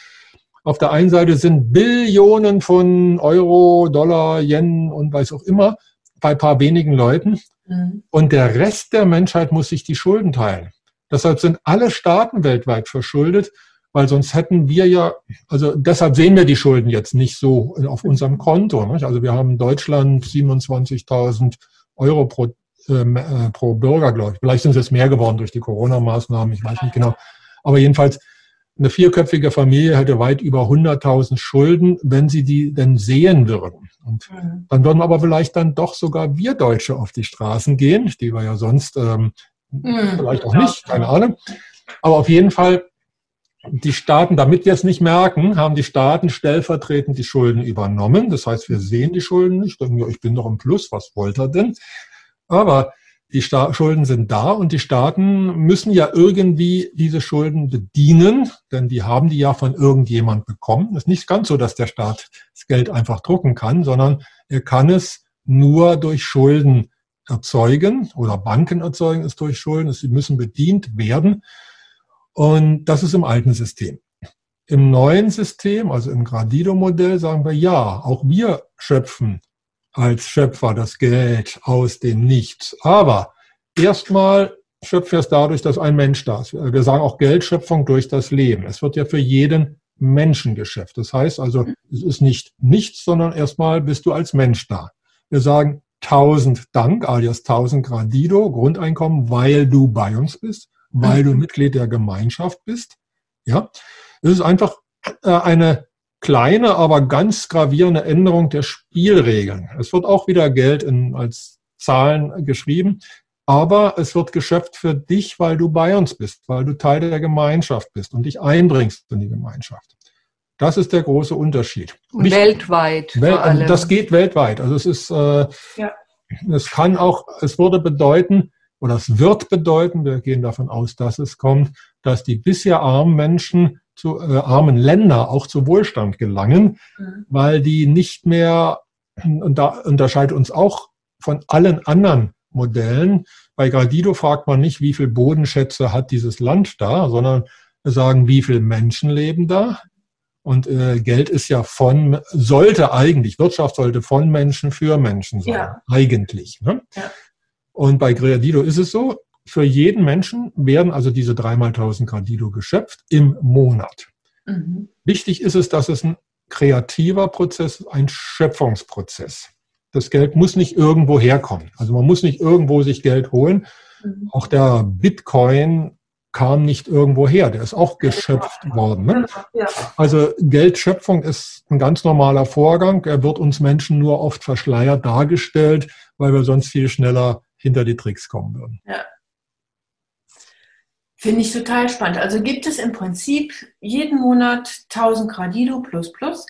auf der einen Seite sind Billionen von Euro, Dollar, Yen und weiß auch immer bei ein paar wenigen Leuten. Mhm. Und der Rest der Menschheit muss sich die Schulden teilen. Deshalb sind alle Staaten weltweit verschuldet, weil sonst hätten wir ja, also deshalb sehen wir die Schulden jetzt nicht so auf unserem Konto. Nicht? Also wir haben in Deutschland 27.000 Euro pro, ähm, äh, pro Bürger, glaube ich. Vielleicht sind es jetzt mehr geworden durch die Corona-Maßnahmen, ich weiß nicht genau. Aber jedenfalls, eine vierköpfige Familie hätte weit über 100.000 Schulden, wenn sie die denn sehen würden. Und mhm. dann würden aber vielleicht dann doch sogar wir Deutsche auf die Straßen gehen, die wir ja sonst ähm, mhm. vielleicht auch nicht, keine Ahnung. Aber auf jeden Fall, die Staaten, damit wir es nicht merken, haben die Staaten stellvertretend die Schulden übernommen. Das heißt, wir sehen die Schulden nicht, denken, ja, ich bin doch im Plus, was wollte er denn? Aber die Sta Schulden sind da und die Staaten müssen ja irgendwie diese Schulden bedienen, denn die haben die ja von irgendjemand bekommen. Es ist nicht ganz so, dass der Staat das Geld einfach drucken kann, sondern er kann es nur durch Schulden erzeugen oder Banken erzeugen es durch Schulden. Sie müssen bedient werden. Und das ist im alten System. Im neuen System, also im Gradido-Modell, sagen wir ja, auch wir schöpfen als Schöpfer das Geld aus dem Nichts. Aber erstmal schöpfen wir es dadurch, dass ein Mensch da ist. Wir sagen auch Geldschöpfung durch das Leben. Es wird ja für jeden Menschen geschäft. Das heißt also, es ist nicht nichts, sondern erstmal bist du als Mensch da. Wir sagen 1000 Dank, alias 1000 Gradido, Grundeinkommen, weil du bei uns bist, weil du Mitglied der Gemeinschaft bist. Ja, es ist einfach äh, eine kleine, aber ganz gravierende Änderung der Spielregeln. Es wird auch wieder Geld in, als Zahlen geschrieben, aber es wird geschöpft für dich, weil du bei uns bist, weil du Teil der Gemeinschaft bist und dich einbringst in die Gemeinschaft. Das ist der große Unterschied. Nicht, weltweit. Wel das geht weltweit. Also es ist, äh, ja. es kann auch, es würde bedeuten, oder es wird bedeuten, wir gehen davon aus, dass es kommt, dass die bisher armen Menschen zu äh, armen Länder auch zu Wohlstand gelangen, mhm. weil die nicht mehr, und da unterscheidet uns auch von allen anderen Modellen. Bei Gradido fragt man nicht, wie viel Bodenschätze hat dieses Land da, sondern wir sagen, wie viele Menschen leben da. Und äh, Geld ist ja von, sollte eigentlich, Wirtschaft sollte von Menschen für Menschen sein, ja. eigentlich. Ne? Ja. Und bei Gradido ist es so, für jeden Menschen werden also diese dreimal 1000 Gradido geschöpft im Monat. Mhm. Wichtig ist es, dass es ein kreativer Prozess, ein Schöpfungsprozess. Das Geld muss nicht irgendwo herkommen. Also man muss nicht irgendwo sich Geld holen. Mhm. Auch der Bitcoin kam nicht irgendwo her. Der ist auch geschöpft worden. Ne? Ja. Also Geldschöpfung ist ein ganz normaler Vorgang. Er wird uns Menschen nur oft verschleiert dargestellt, weil wir sonst viel schneller hinter die Tricks kommen würden. Ja. Finde ich total spannend. Also gibt es im Prinzip jeden Monat 1000 Gradido plus plus,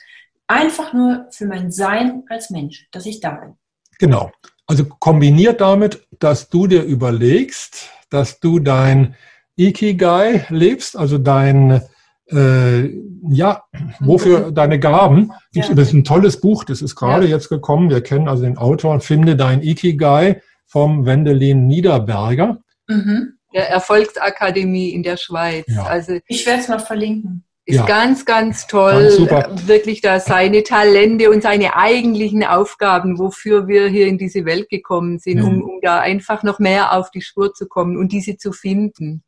einfach nur für mein Sein als Mensch, dass ich da bin. Genau. Also kombiniert damit, dass du dir überlegst, dass du dein Ikigai lebst, also dein, äh, ja, wofür mhm. deine Gaben. Das ist ein tolles Buch, das ist gerade ja. jetzt gekommen. Wir kennen also den Autor, Finde dein Ikigai vom Wendelin Niederberger. Mhm der Erfolgsakademie in der Schweiz. Ja. Also ich werde es mal verlinken. Ist ja. ganz, ganz toll, ganz wirklich da seine Talente und seine eigentlichen Aufgaben, wofür wir hier in diese Welt gekommen sind, mhm. um, um da einfach noch mehr auf die Spur zu kommen und diese zu finden.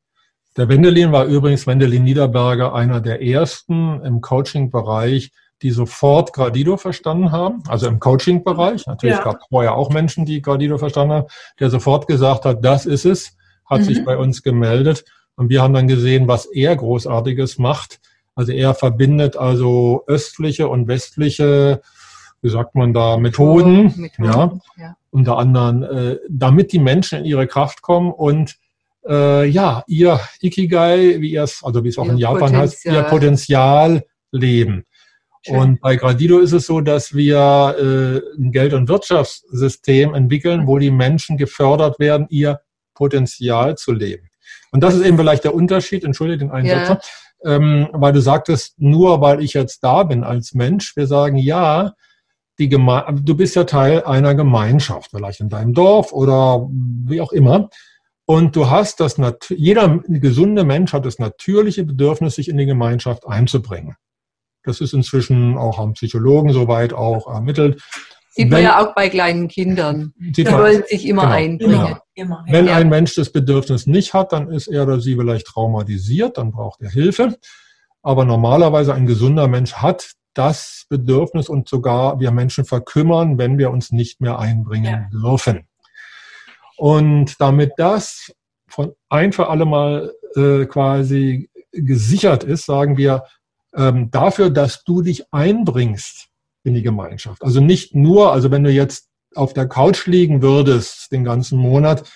Der Wendelin war übrigens, Wendelin Niederberger, einer der ersten im Coaching-Bereich, die sofort Gradido verstanden haben, also im Coaching-Bereich. Natürlich ja. gab es vorher auch Menschen, die Gradido verstanden haben, der sofort gesagt hat, das ist es hat mhm. sich bei uns gemeldet und wir haben dann gesehen, was er großartiges macht. Also er verbindet also östliche und westliche, wie sagt man da, Methoden, Methoden ja, ja, unter anderem, äh, damit die Menschen in ihre Kraft kommen und äh, ja, ihr Ikigai, wie es, also wie es auch ihr in Japan Potenzial. heißt, ihr Potenzial leben. Schön. Und bei Gradido ist es so, dass wir äh, ein Geld- und Wirtschaftssystem entwickeln, wo die Menschen gefördert werden, ihr Potenzial zu leben. Und das ist eben vielleicht der Unterschied, entschuldige den Einsatz, ja. ähm, weil du sagtest, nur weil ich jetzt da bin als Mensch, wir sagen, ja, die Geme du bist ja Teil einer Gemeinschaft, vielleicht in deinem Dorf oder wie auch immer. Und du hast das, jeder gesunde Mensch hat das natürliche Bedürfnis, sich in die Gemeinschaft einzubringen. Das ist inzwischen auch am Psychologen soweit auch ermittelt. Sieht man ja auch bei kleinen Kindern. Die wollen sich immer genau, einbringen. Immer. Wenn ja. ein Mensch das Bedürfnis nicht hat, dann ist er oder sie vielleicht traumatisiert, dann braucht er Hilfe. Aber normalerweise ein gesunder Mensch hat das Bedürfnis und sogar wir Menschen verkümmern, wenn wir uns nicht mehr einbringen ja. dürfen. Und damit das von ein für alle Mal äh, quasi gesichert ist, sagen wir, ähm, dafür, dass du dich einbringst in die Gemeinschaft. Also nicht nur, also wenn du jetzt auf der Couch liegen würdest den ganzen Monat,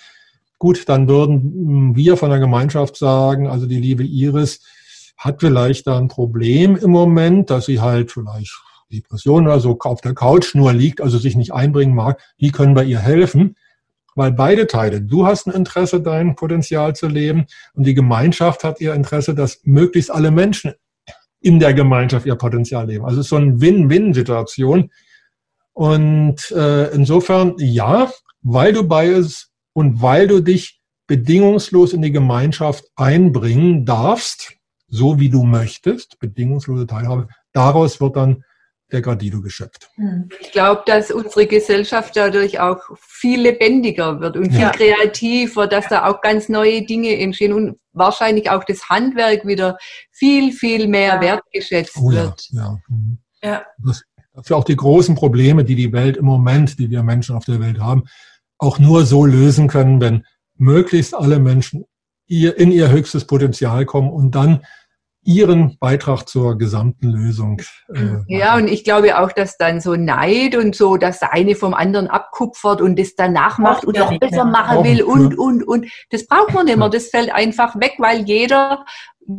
gut, dann würden wir von der Gemeinschaft sagen, also die liebe Iris hat vielleicht da ein Problem im Moment, dass sie halt vielleicht Depression oder so auf der Couch nur liegt, also sich nicht einbringen mag. Wie können wir ihr helfen? Weil beide Teile, du hast ein Interesse, dein Potenzial zu leben und die Gemeinschaft hat ihr Interesse, dass möglichst alle Menschen in der Gemeinschaft ihr Potenzial leben. Also es ist so eine Win-Win-Situation. Und äh, insofern, ja, weil du bei es und weil du dich bedingungslos in die Gemeinschaft einbringen darfst, so wie du möchtest, bedingungslose Teilhabe, daraus wird dann der Gradido geschöpft. Hm. Ich glaube, dass unsere Gesellschaft dadurch auch viel lebendiger wird und viel ja. kreativer, dass da auch ganz neue Dinge entstehen und wahrscheinlich auch das Handwerk wieder viel, viel mehr ja. wertgeschätzt oh, wird. Ja, ja. Mhm. ja. Das, das sind auch die großen Probleme, die die Welt im Moment, die wir Menschen auf der Welt haben, auch nur so lösen können, wenn möglichst alle Menschen in ihr höchstes Potenzial kommen und dann ihren Beitrag zur gesamten Lösung. Äh, ja, und ich glaube auch, dass dann so Neid und so, dass der eine vom anderen abkupfert und das danach macht und noch besser machen will und, und, und. Das braucht man nicht mehr. Das fällt einfach weg, weil jeder,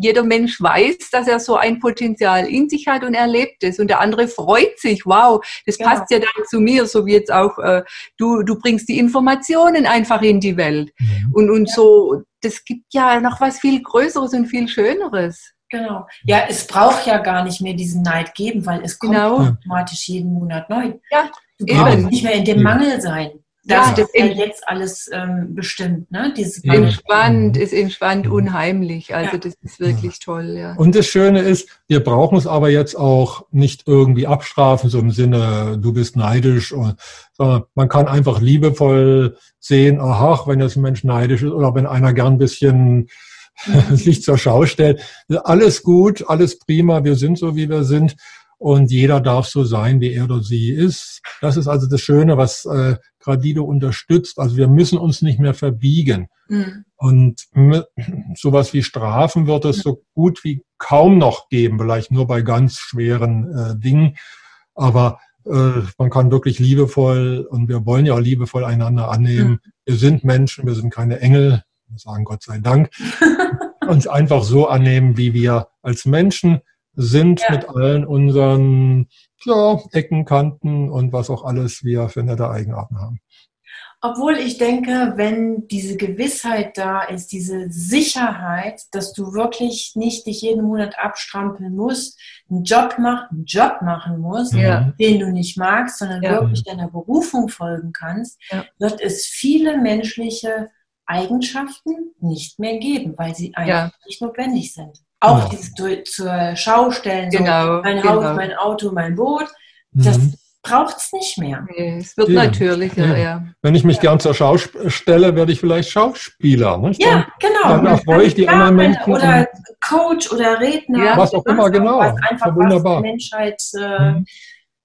jeder Mensch weiß, dass er so ein Potenzial in sich hat und erlebt es. Und der andere freut sich, wow, das ja. passt ja dann zu mir, so wie jetzt auch, äh, du, du bringst die Informationen einfach in die Welt. Mhm. Und, und so, das gibt ja noch was viel Größeres und viel Schöneres. Genau. Ja, es braucht ja gar nicht mehr diesen Neid geben, weil es kommt genau. automatisch jeden Monat neu. Ja, du brauchst nicht mehr in dem Mangel sein. Das ja, das ist jetzt alles ähm, bestimmt, ne? Dieses entspannt, ist entspannt unheimlich. Also ja. das ist wirklich ja. toll, ja. Und das Schöne ist, wir brauchen es aber jetzt auch nicht irgendwie abstrafen, so im Sinne, du bist neidisch, sondern man kann einfach liebevoll sehen, aha, wenn jetzt ein Mensch neidisch ist oder wenn einer gern ein bisschen sich zur Schau stellt. Alles gut, alles prima, wir sind so, wie wir sind und jeder darf so sein, wie er oder sie ist. Das ist also das Schöne, was äh, Gradido unterstützt. Also wir müssen uns nicht mehr verbiegen. Mhm. Und sowas wie Strafen wird es so gut wie kaum noch geben, vielleicht nur bei ganz schweren äh, Dingen. Aber äh, man kann wirklich liebevoll, und wir wollen ja auch liebevoll einander annehmen. Mhm. Wir sind Menschen, wir sind keine Engel, sagen Gott sei Dank, uns einfach so annehmen, wie wir als Menschen sind, ja. mit allen unseren ja, Ecken, Kanten und was auch alles wir für nette Eigenarten haben. Obwohl ich denke, wenn diese Gewissheit da ist, diese Sicherheit, dass du wirklich nicht dich jeden Monat abstrampeln musst, einen Job, mach, einen Job machen musst, ja. den du nicht magst, sondern ja. wirklich deiner Berufung folgen kannst, ja. wird es viele menschliche Eigenschaften nicht mehr geben, weil sie einfach ja. nicht notwendig sind. Auch ja. dieses zur Schau stellen, genau, so mein genau. Haus, mein Auto, mein Boot, das mhm. braucht es nicht mehr. Nee, es wird ja. natürlicher, ja. Wenn ich mich ja. gern zur Schau stelle, werde ich vielleicht Schauspieler. Nicht? Ja, genau. Dann erfreue ich die anderen Menschen. Oder Coach oder Redner. was auch immer, genau. Was einfach wunderbar. was der Menschheit äh, mhm.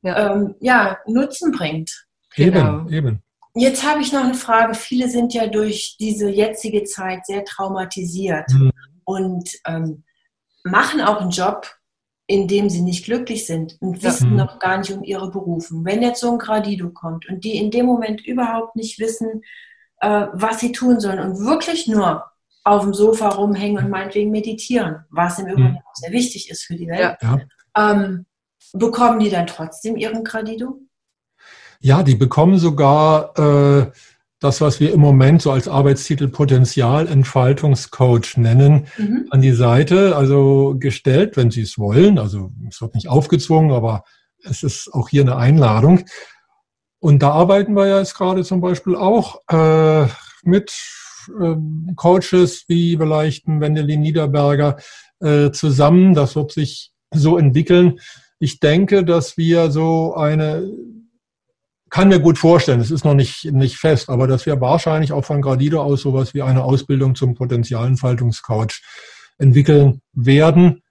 ähm, ja, Nutzen bringt. Eben, genau. eben. Jetzt habe ich noch eine Frage. Viele sind ja durch diese jetzige Zeit sehr traumatisiert mhm. und ähm, machen auch einen Job, in dem sie nicht glücklich sind und wissen mhm. noch gar nicht um ihre Berufung. Wenn jetzt so ein Gradido kommt und die in dem Moment überhaupt nicht wissen, äh, was sie tun sollen und wirklich nur auf dem Sofa rumhängen und meinetwegen meditieren, was im Übrigen mhm. auch sehr wichtig ist für die Welt, ja. ähm, bekommen die dann trotzdem ihren Gradido? Ja, die bekommen sogar äh, das, was wir im Moment so als Arbeitstitel Potenzialentfaltungscoach nennen, mhm. an die Seite, also gestellt, wenn sie es wollen. Also es wird nicht aufgezwungen, aber es ist auch hier eine Einladung. Und da arbeiten wir ja jetzt gerade zum Beispiel auch äh, mit äh, Coaches wie vielleicht Wendelin Niederberger äh, zusammen. Das wird sich so entwickeln. Ich denke, dass wir so eine kann mir gut vorstellen, es ist noch nicht, nicht fest, aber dass wir wahrscheinlich auch von Gradido aus sowas wie eine Ausbildung zum Potenzialentfaltungscoach entwickeln werden.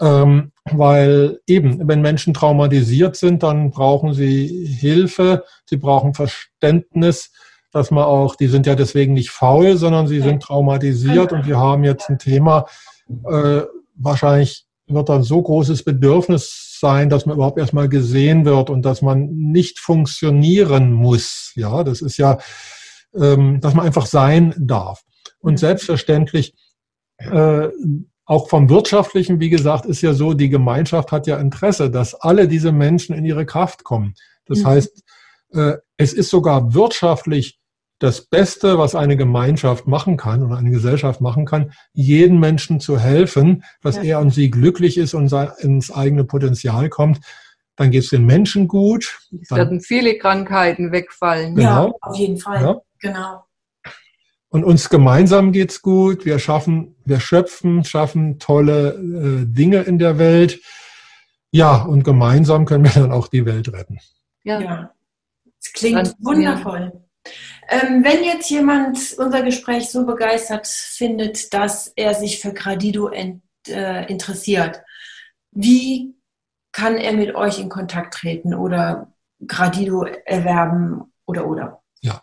Ähm, weil eben, wenn Menschen traumatisiert sind, dann brauchen sie Hilfe, sie brauchen Verständnis, dass man auch, die sind ja deswegen nicht faul, sondern sie sind traumatisiert und wir haben jetzt ein Thema, äh, wahrscheinlich wird dann so großes Bedürfnis sein, dass man überhaupt erstmal gesehen wird und dass man nicht funktionieren muss. Ja, das ist ja, ähm, dass man einfach sein darf. Und selbstverständlich, äh, auch vom Wirtschaftlichen, wie gesagt, ist ja so, die Gemeinschaft hat ja Interesse, dass alle diese Menschen in ihre Kraft kommen. Das mhm. heißt, äh, es ist sogar wirtschaftlich das Beste, was eine Gemeinschaft machen kann oder eine Gesellschaft machen kann, jeden Menschen zu helfen, dass ja. er und sie glücklich ist und ins eigene Potenzial kommt. Dann geht es den Menschen gut. Es werden viele Krankheiten wegfallen. Genau. Ja, auf jeden Fall. Ja. Genau. Und uns gemeinsam geht's gut. Wir schaffen, wir schöpfen, schaffen tolle äh, Dinge in der Welt. Ja, und gemeinsam können wir dann auch die Welt retten. Ja. ja. Es klingt Ganz wundervoll. Ähm, wenn jetzt jemand unser Gespräch so begeistert findet, dass er sich für Gradido ent, äh, interessiert, wie kann er mit euch in Kontakt treten oder Gradido erwerben oder oder? Ja,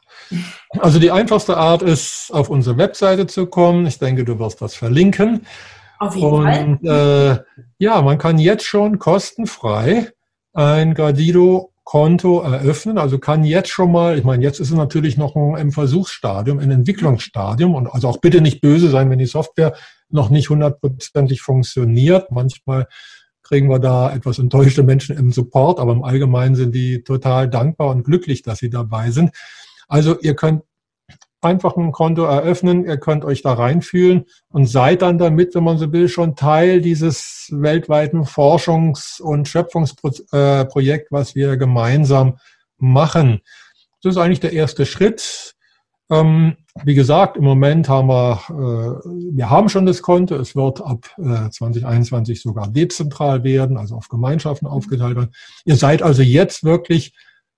also die einfachste Art ist, auf unsere Webseite zu kommen. Ich denke, du wirst das verlinken. Auf jeden Und, Fall. Äh, ja, man kann jetzt schon kostenfrei ein Gradido Konto eröffnen. Also kann jetzt schon mal, ich meine, jetzt ist es natürlich noch im Versuchsstadium, im Entwicklungsstadium und also auch bitte nicht böse sein, wenn die Software noch nicht hundertprozentig funktioniert. Manchmal kriegen wir da etwas enttäuschte Menschen im Support, aber im Allgemeinen sind die total dankbar und glücklich, dass sie dabei sind. Also ihr könnt einfach ein Konto eröffnen, ihr könnt euch da reinfühlen und seid dann damit, wenn man so will, schon Teil dieses weltweiten Forschungs- und Schöpfungsprojekt, was wir gemeinsam machen. Das ist eigentlich der erste Schritt. Ähm, wie gesagt, im Moment haben wir, äh, wir haben schon das Konto. Es wird ab 2021 sogar dezentral werden, also auf Gemeinschaften aufgeteilt werden. Ihr seid also jetzt wirklich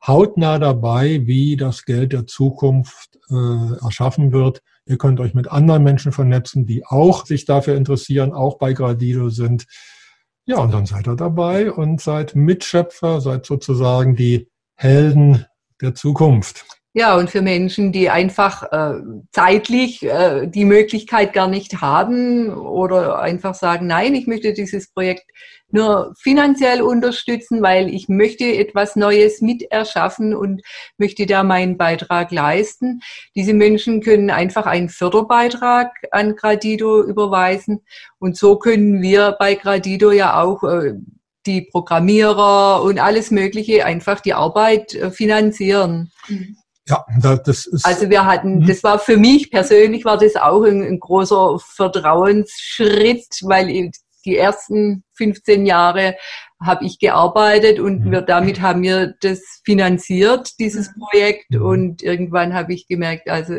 hautnah dabei, wie das Geld der Zukunft äh, erschaffen wird. Ihr könnt euch mit anderen Menschen vernetzen, die auch sich dafür interessieren, auch bei Gradido sind. Ja, und dann seid ihr dabei und seid Mitschöpfer, seid sozusagen die Helden der Zukunft. Ja, und für Menschen, die einfach äh, zeitlich äh, die Möglichkeit gar nicht haben oder einfach sagen, nein, ich möchte dieses Projekt nur finanziell unterstützen, weil ich möchte etwas Neues mit erschaffen und möchte da meinen Beitrag leisten. Diese Menschen können einfach einen Förderbeitrag an Gradido überweisen und so können wir bei Gradido ja auch äh, die Programmierer und alles Mögliche einfach die Arbeit äh, finanzieren. Mhm. Ja, das ist. Also wir hatten, mhm. das war für mich persönlich war das auch ein, ein großer Vertrauensschritt, weil die ersten 15 Jahre habe ich gearbeitet und mhm. wir, damit haben wir das finanziert, dieses mhm. Projekt. Und irgendwann habe ich gemerkt, also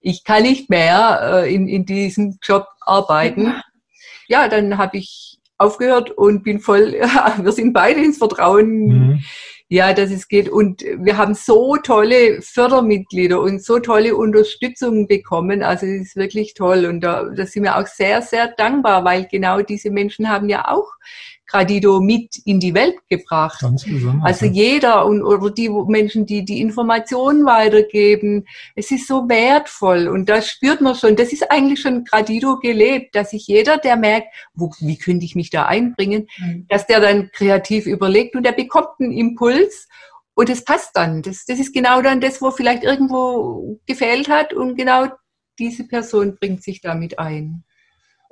ich kann nicht mehr äh, in, in diesem Job arbeiten. Ja, dann habe ich aufgehört und bin voll, wir sind beide ins Vertrauen mhm ja, dass es geht. Und wir haben so tolle Fördermitglieder und so tolle Unterstützung bekommen. Also es ist wirklich toll. Und da, da sind wir auch sehr, sehr dankbar, weil genau diese Menschen haben ja auch Gradido mit in die Welt gebracht. Ganz besonders. Also jeder und oder die Menschen, die die Informationen weitergeben, es ist so wertvoll und da spürt man schon, das ist eigentlich schon Gradido gelebt, dass sich jeder, der merkt, wo, wie könnte ich mich da einbringen, mhm. dass der dann kreativ überlegt und der bekommt einen Impuls und es passt dann. Das, das ist genau dann das, wo vielleicht irgendwo gefehlt hat und genau diese Person bringt sich damit ein.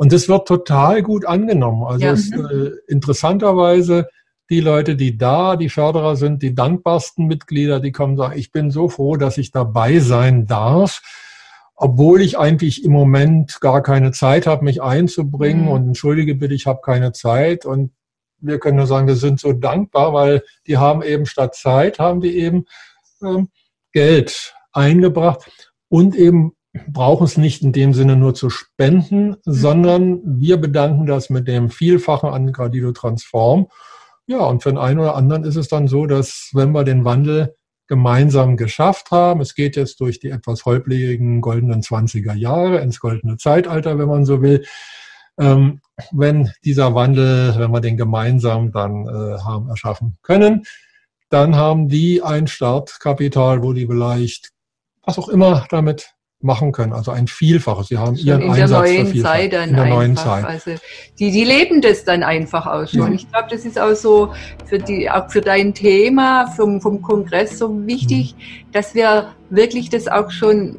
Und das wird total gut angenommen. Also ja. es, äh, interessanterweise die Leute, die da, die Förderer sind, die dankbarsten Mitglieder, die kommen und sagen, ich bin so froh, dass ich dabei sein darf, obwohl ich eigentlich im Moment gar keine Zeit habe, mich einzubringen mhm. und entschuldige bitte, ich habe keine Zeit. Und wir können nur sagen, wir sind so dankbar, weil die haben eben statt Zeit, haben die eben ähm, Geld eingebracht und eben brauchen es nicht in dem Sinne nur zu spenden, sondern wir bedanken das mit dem Vielfachen an Gradido Transform. Ja, und für den einen oder anderen ist es dann so, dass wenn wir den Wandel gemeinsam geschafft haben, es geht jetzt durch die etwas holprigen goldenen 20er Jahre ins goldene Zeitalter, wenn man so will, ähm, wenn dieser Wandel, wenn wir den gemeinsam dann äh, haben erschaffen können, dann haben die ein Startkapital, wo die vielleicht was auch immer damit machen können. Also ein Vielfaches. Sie haben schon ihren in Einsatz der neuen Zeit dann in der einfach. neuen Zeit. Also die, die leben das dann einfach auch schon. Ja. Ich glaube, das ist auch so für die, auch für dein Thema vom, vom Kongress so wichtig, mhm. dass wir wirklich das auch schon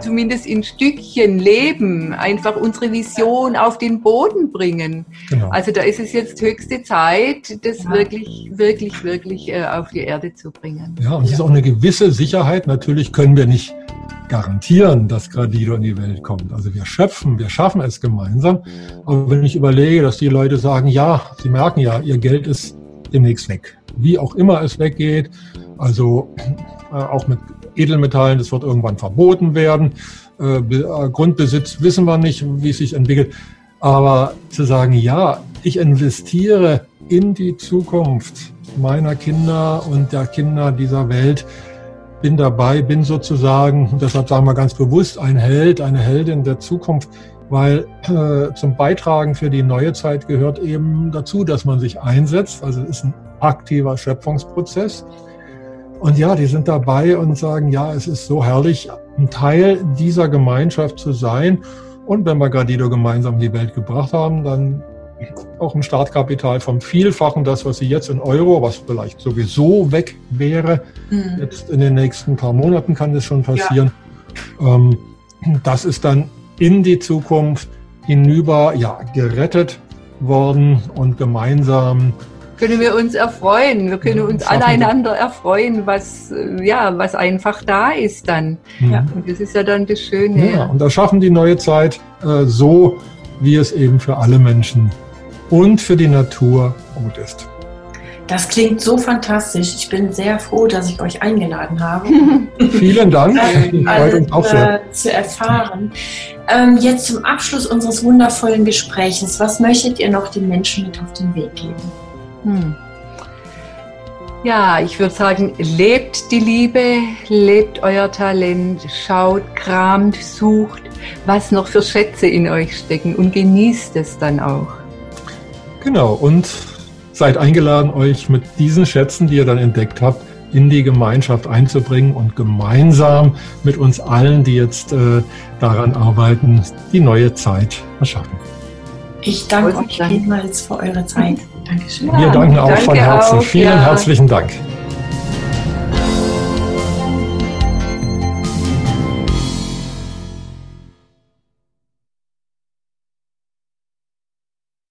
zumindest in Stückchen leben, einfach unsere Vision auf den Boden bringen. Genau. Also da ist es jetzt höchste Zeit, das ja. wirklich, wirklich, wirklich äh, auf die Erde zu bringen. Ja, und es ist auch eine gewisse Sicherheit. Natürlich können wir nicht garantieren, dass Gradido in die Welt kommt. Also wir schöpfen, wir schaffen es gemeinsam. Aber wenn ich überlege, dass die Leute sagen, ja, sie merken ja, ihr Geld ist demnächst weg. Wie auch immer es weggeht, also äh, auch mit Edelmetallen, das wird irgendwann verboten werden. Äh, äh, Grundbesitz wissen wir nicht, wie es sich entwickelt. Aber zu sagen, ja, ich investiere in die Zukunft meiner Kinder und der Kinder dieser Welt, bin dabei, bin sozusagen, deshalb sagen wir ganz bewusst, ein Held, eine Heldin der Zukunft, weil äh, zum Beitragen für die neue Zeit gehört eben dazu, dass man sich einsetzt. Also es ist ein aktiver Schöpfungsprozess. Und ja, die sind dabei und sagen, ja, es ist so herrlich, ein Teil dieser Gemeinschaft zu sein. Und wenn wir Gradido gemeinsam in die Welt gebracht haben, dann auch ein Startkapital vom Vielfachen das, was sie jetzt in Euro, was vielleicht sowieso weg wäre, mhm. jetzt in den nächsten paar Monaten kann das schon passieren. Ja. Ähm, das ist dann in die Zukunft hinüber ja, gerettet worden und gemeinsam können wir uns erfreuen. Wir können uns aneinander erfreuen, was, ja, was einfach da ist dann. Mhm. Und das ist ja dann das Schöne. Ja, und da schaffen die neue Zeit äh, so, wie es eben für alle Menschen und für die Natur gut ist. Das klingt so fantastisch. Ich bin sehr froh, dass ich euch eingeladen habe. Vielen Dank. Ähm, also, auch sehr. Äh, zu erfahren. Ähm, jetzt zum Abschluss unseres wundervollen Gespräches. Was möchtet ihr noch den Menschen mit auf den Weg geben? Hm. Ja, ich würde sagen, lebt die Liebe, lebt euer Talent, schaut, kramt, sucht, was noch für Schätze in euch stecken und genießt es dann auch. Genau, und seid eingeladen, euch mit diesen Schätzen, die ihr dann entdeckt habt, in die Gemeinschaft einzubringen und gemeinsam mit uns allen, die jetzt äh, daran arbeiten, die neue Zeit erschaffen. Ich danke euch vielmals für eure Zeit. Dankeschön. Wir danken auch danke von Herzen. Auch, Vielen ja. herzlichen Dank.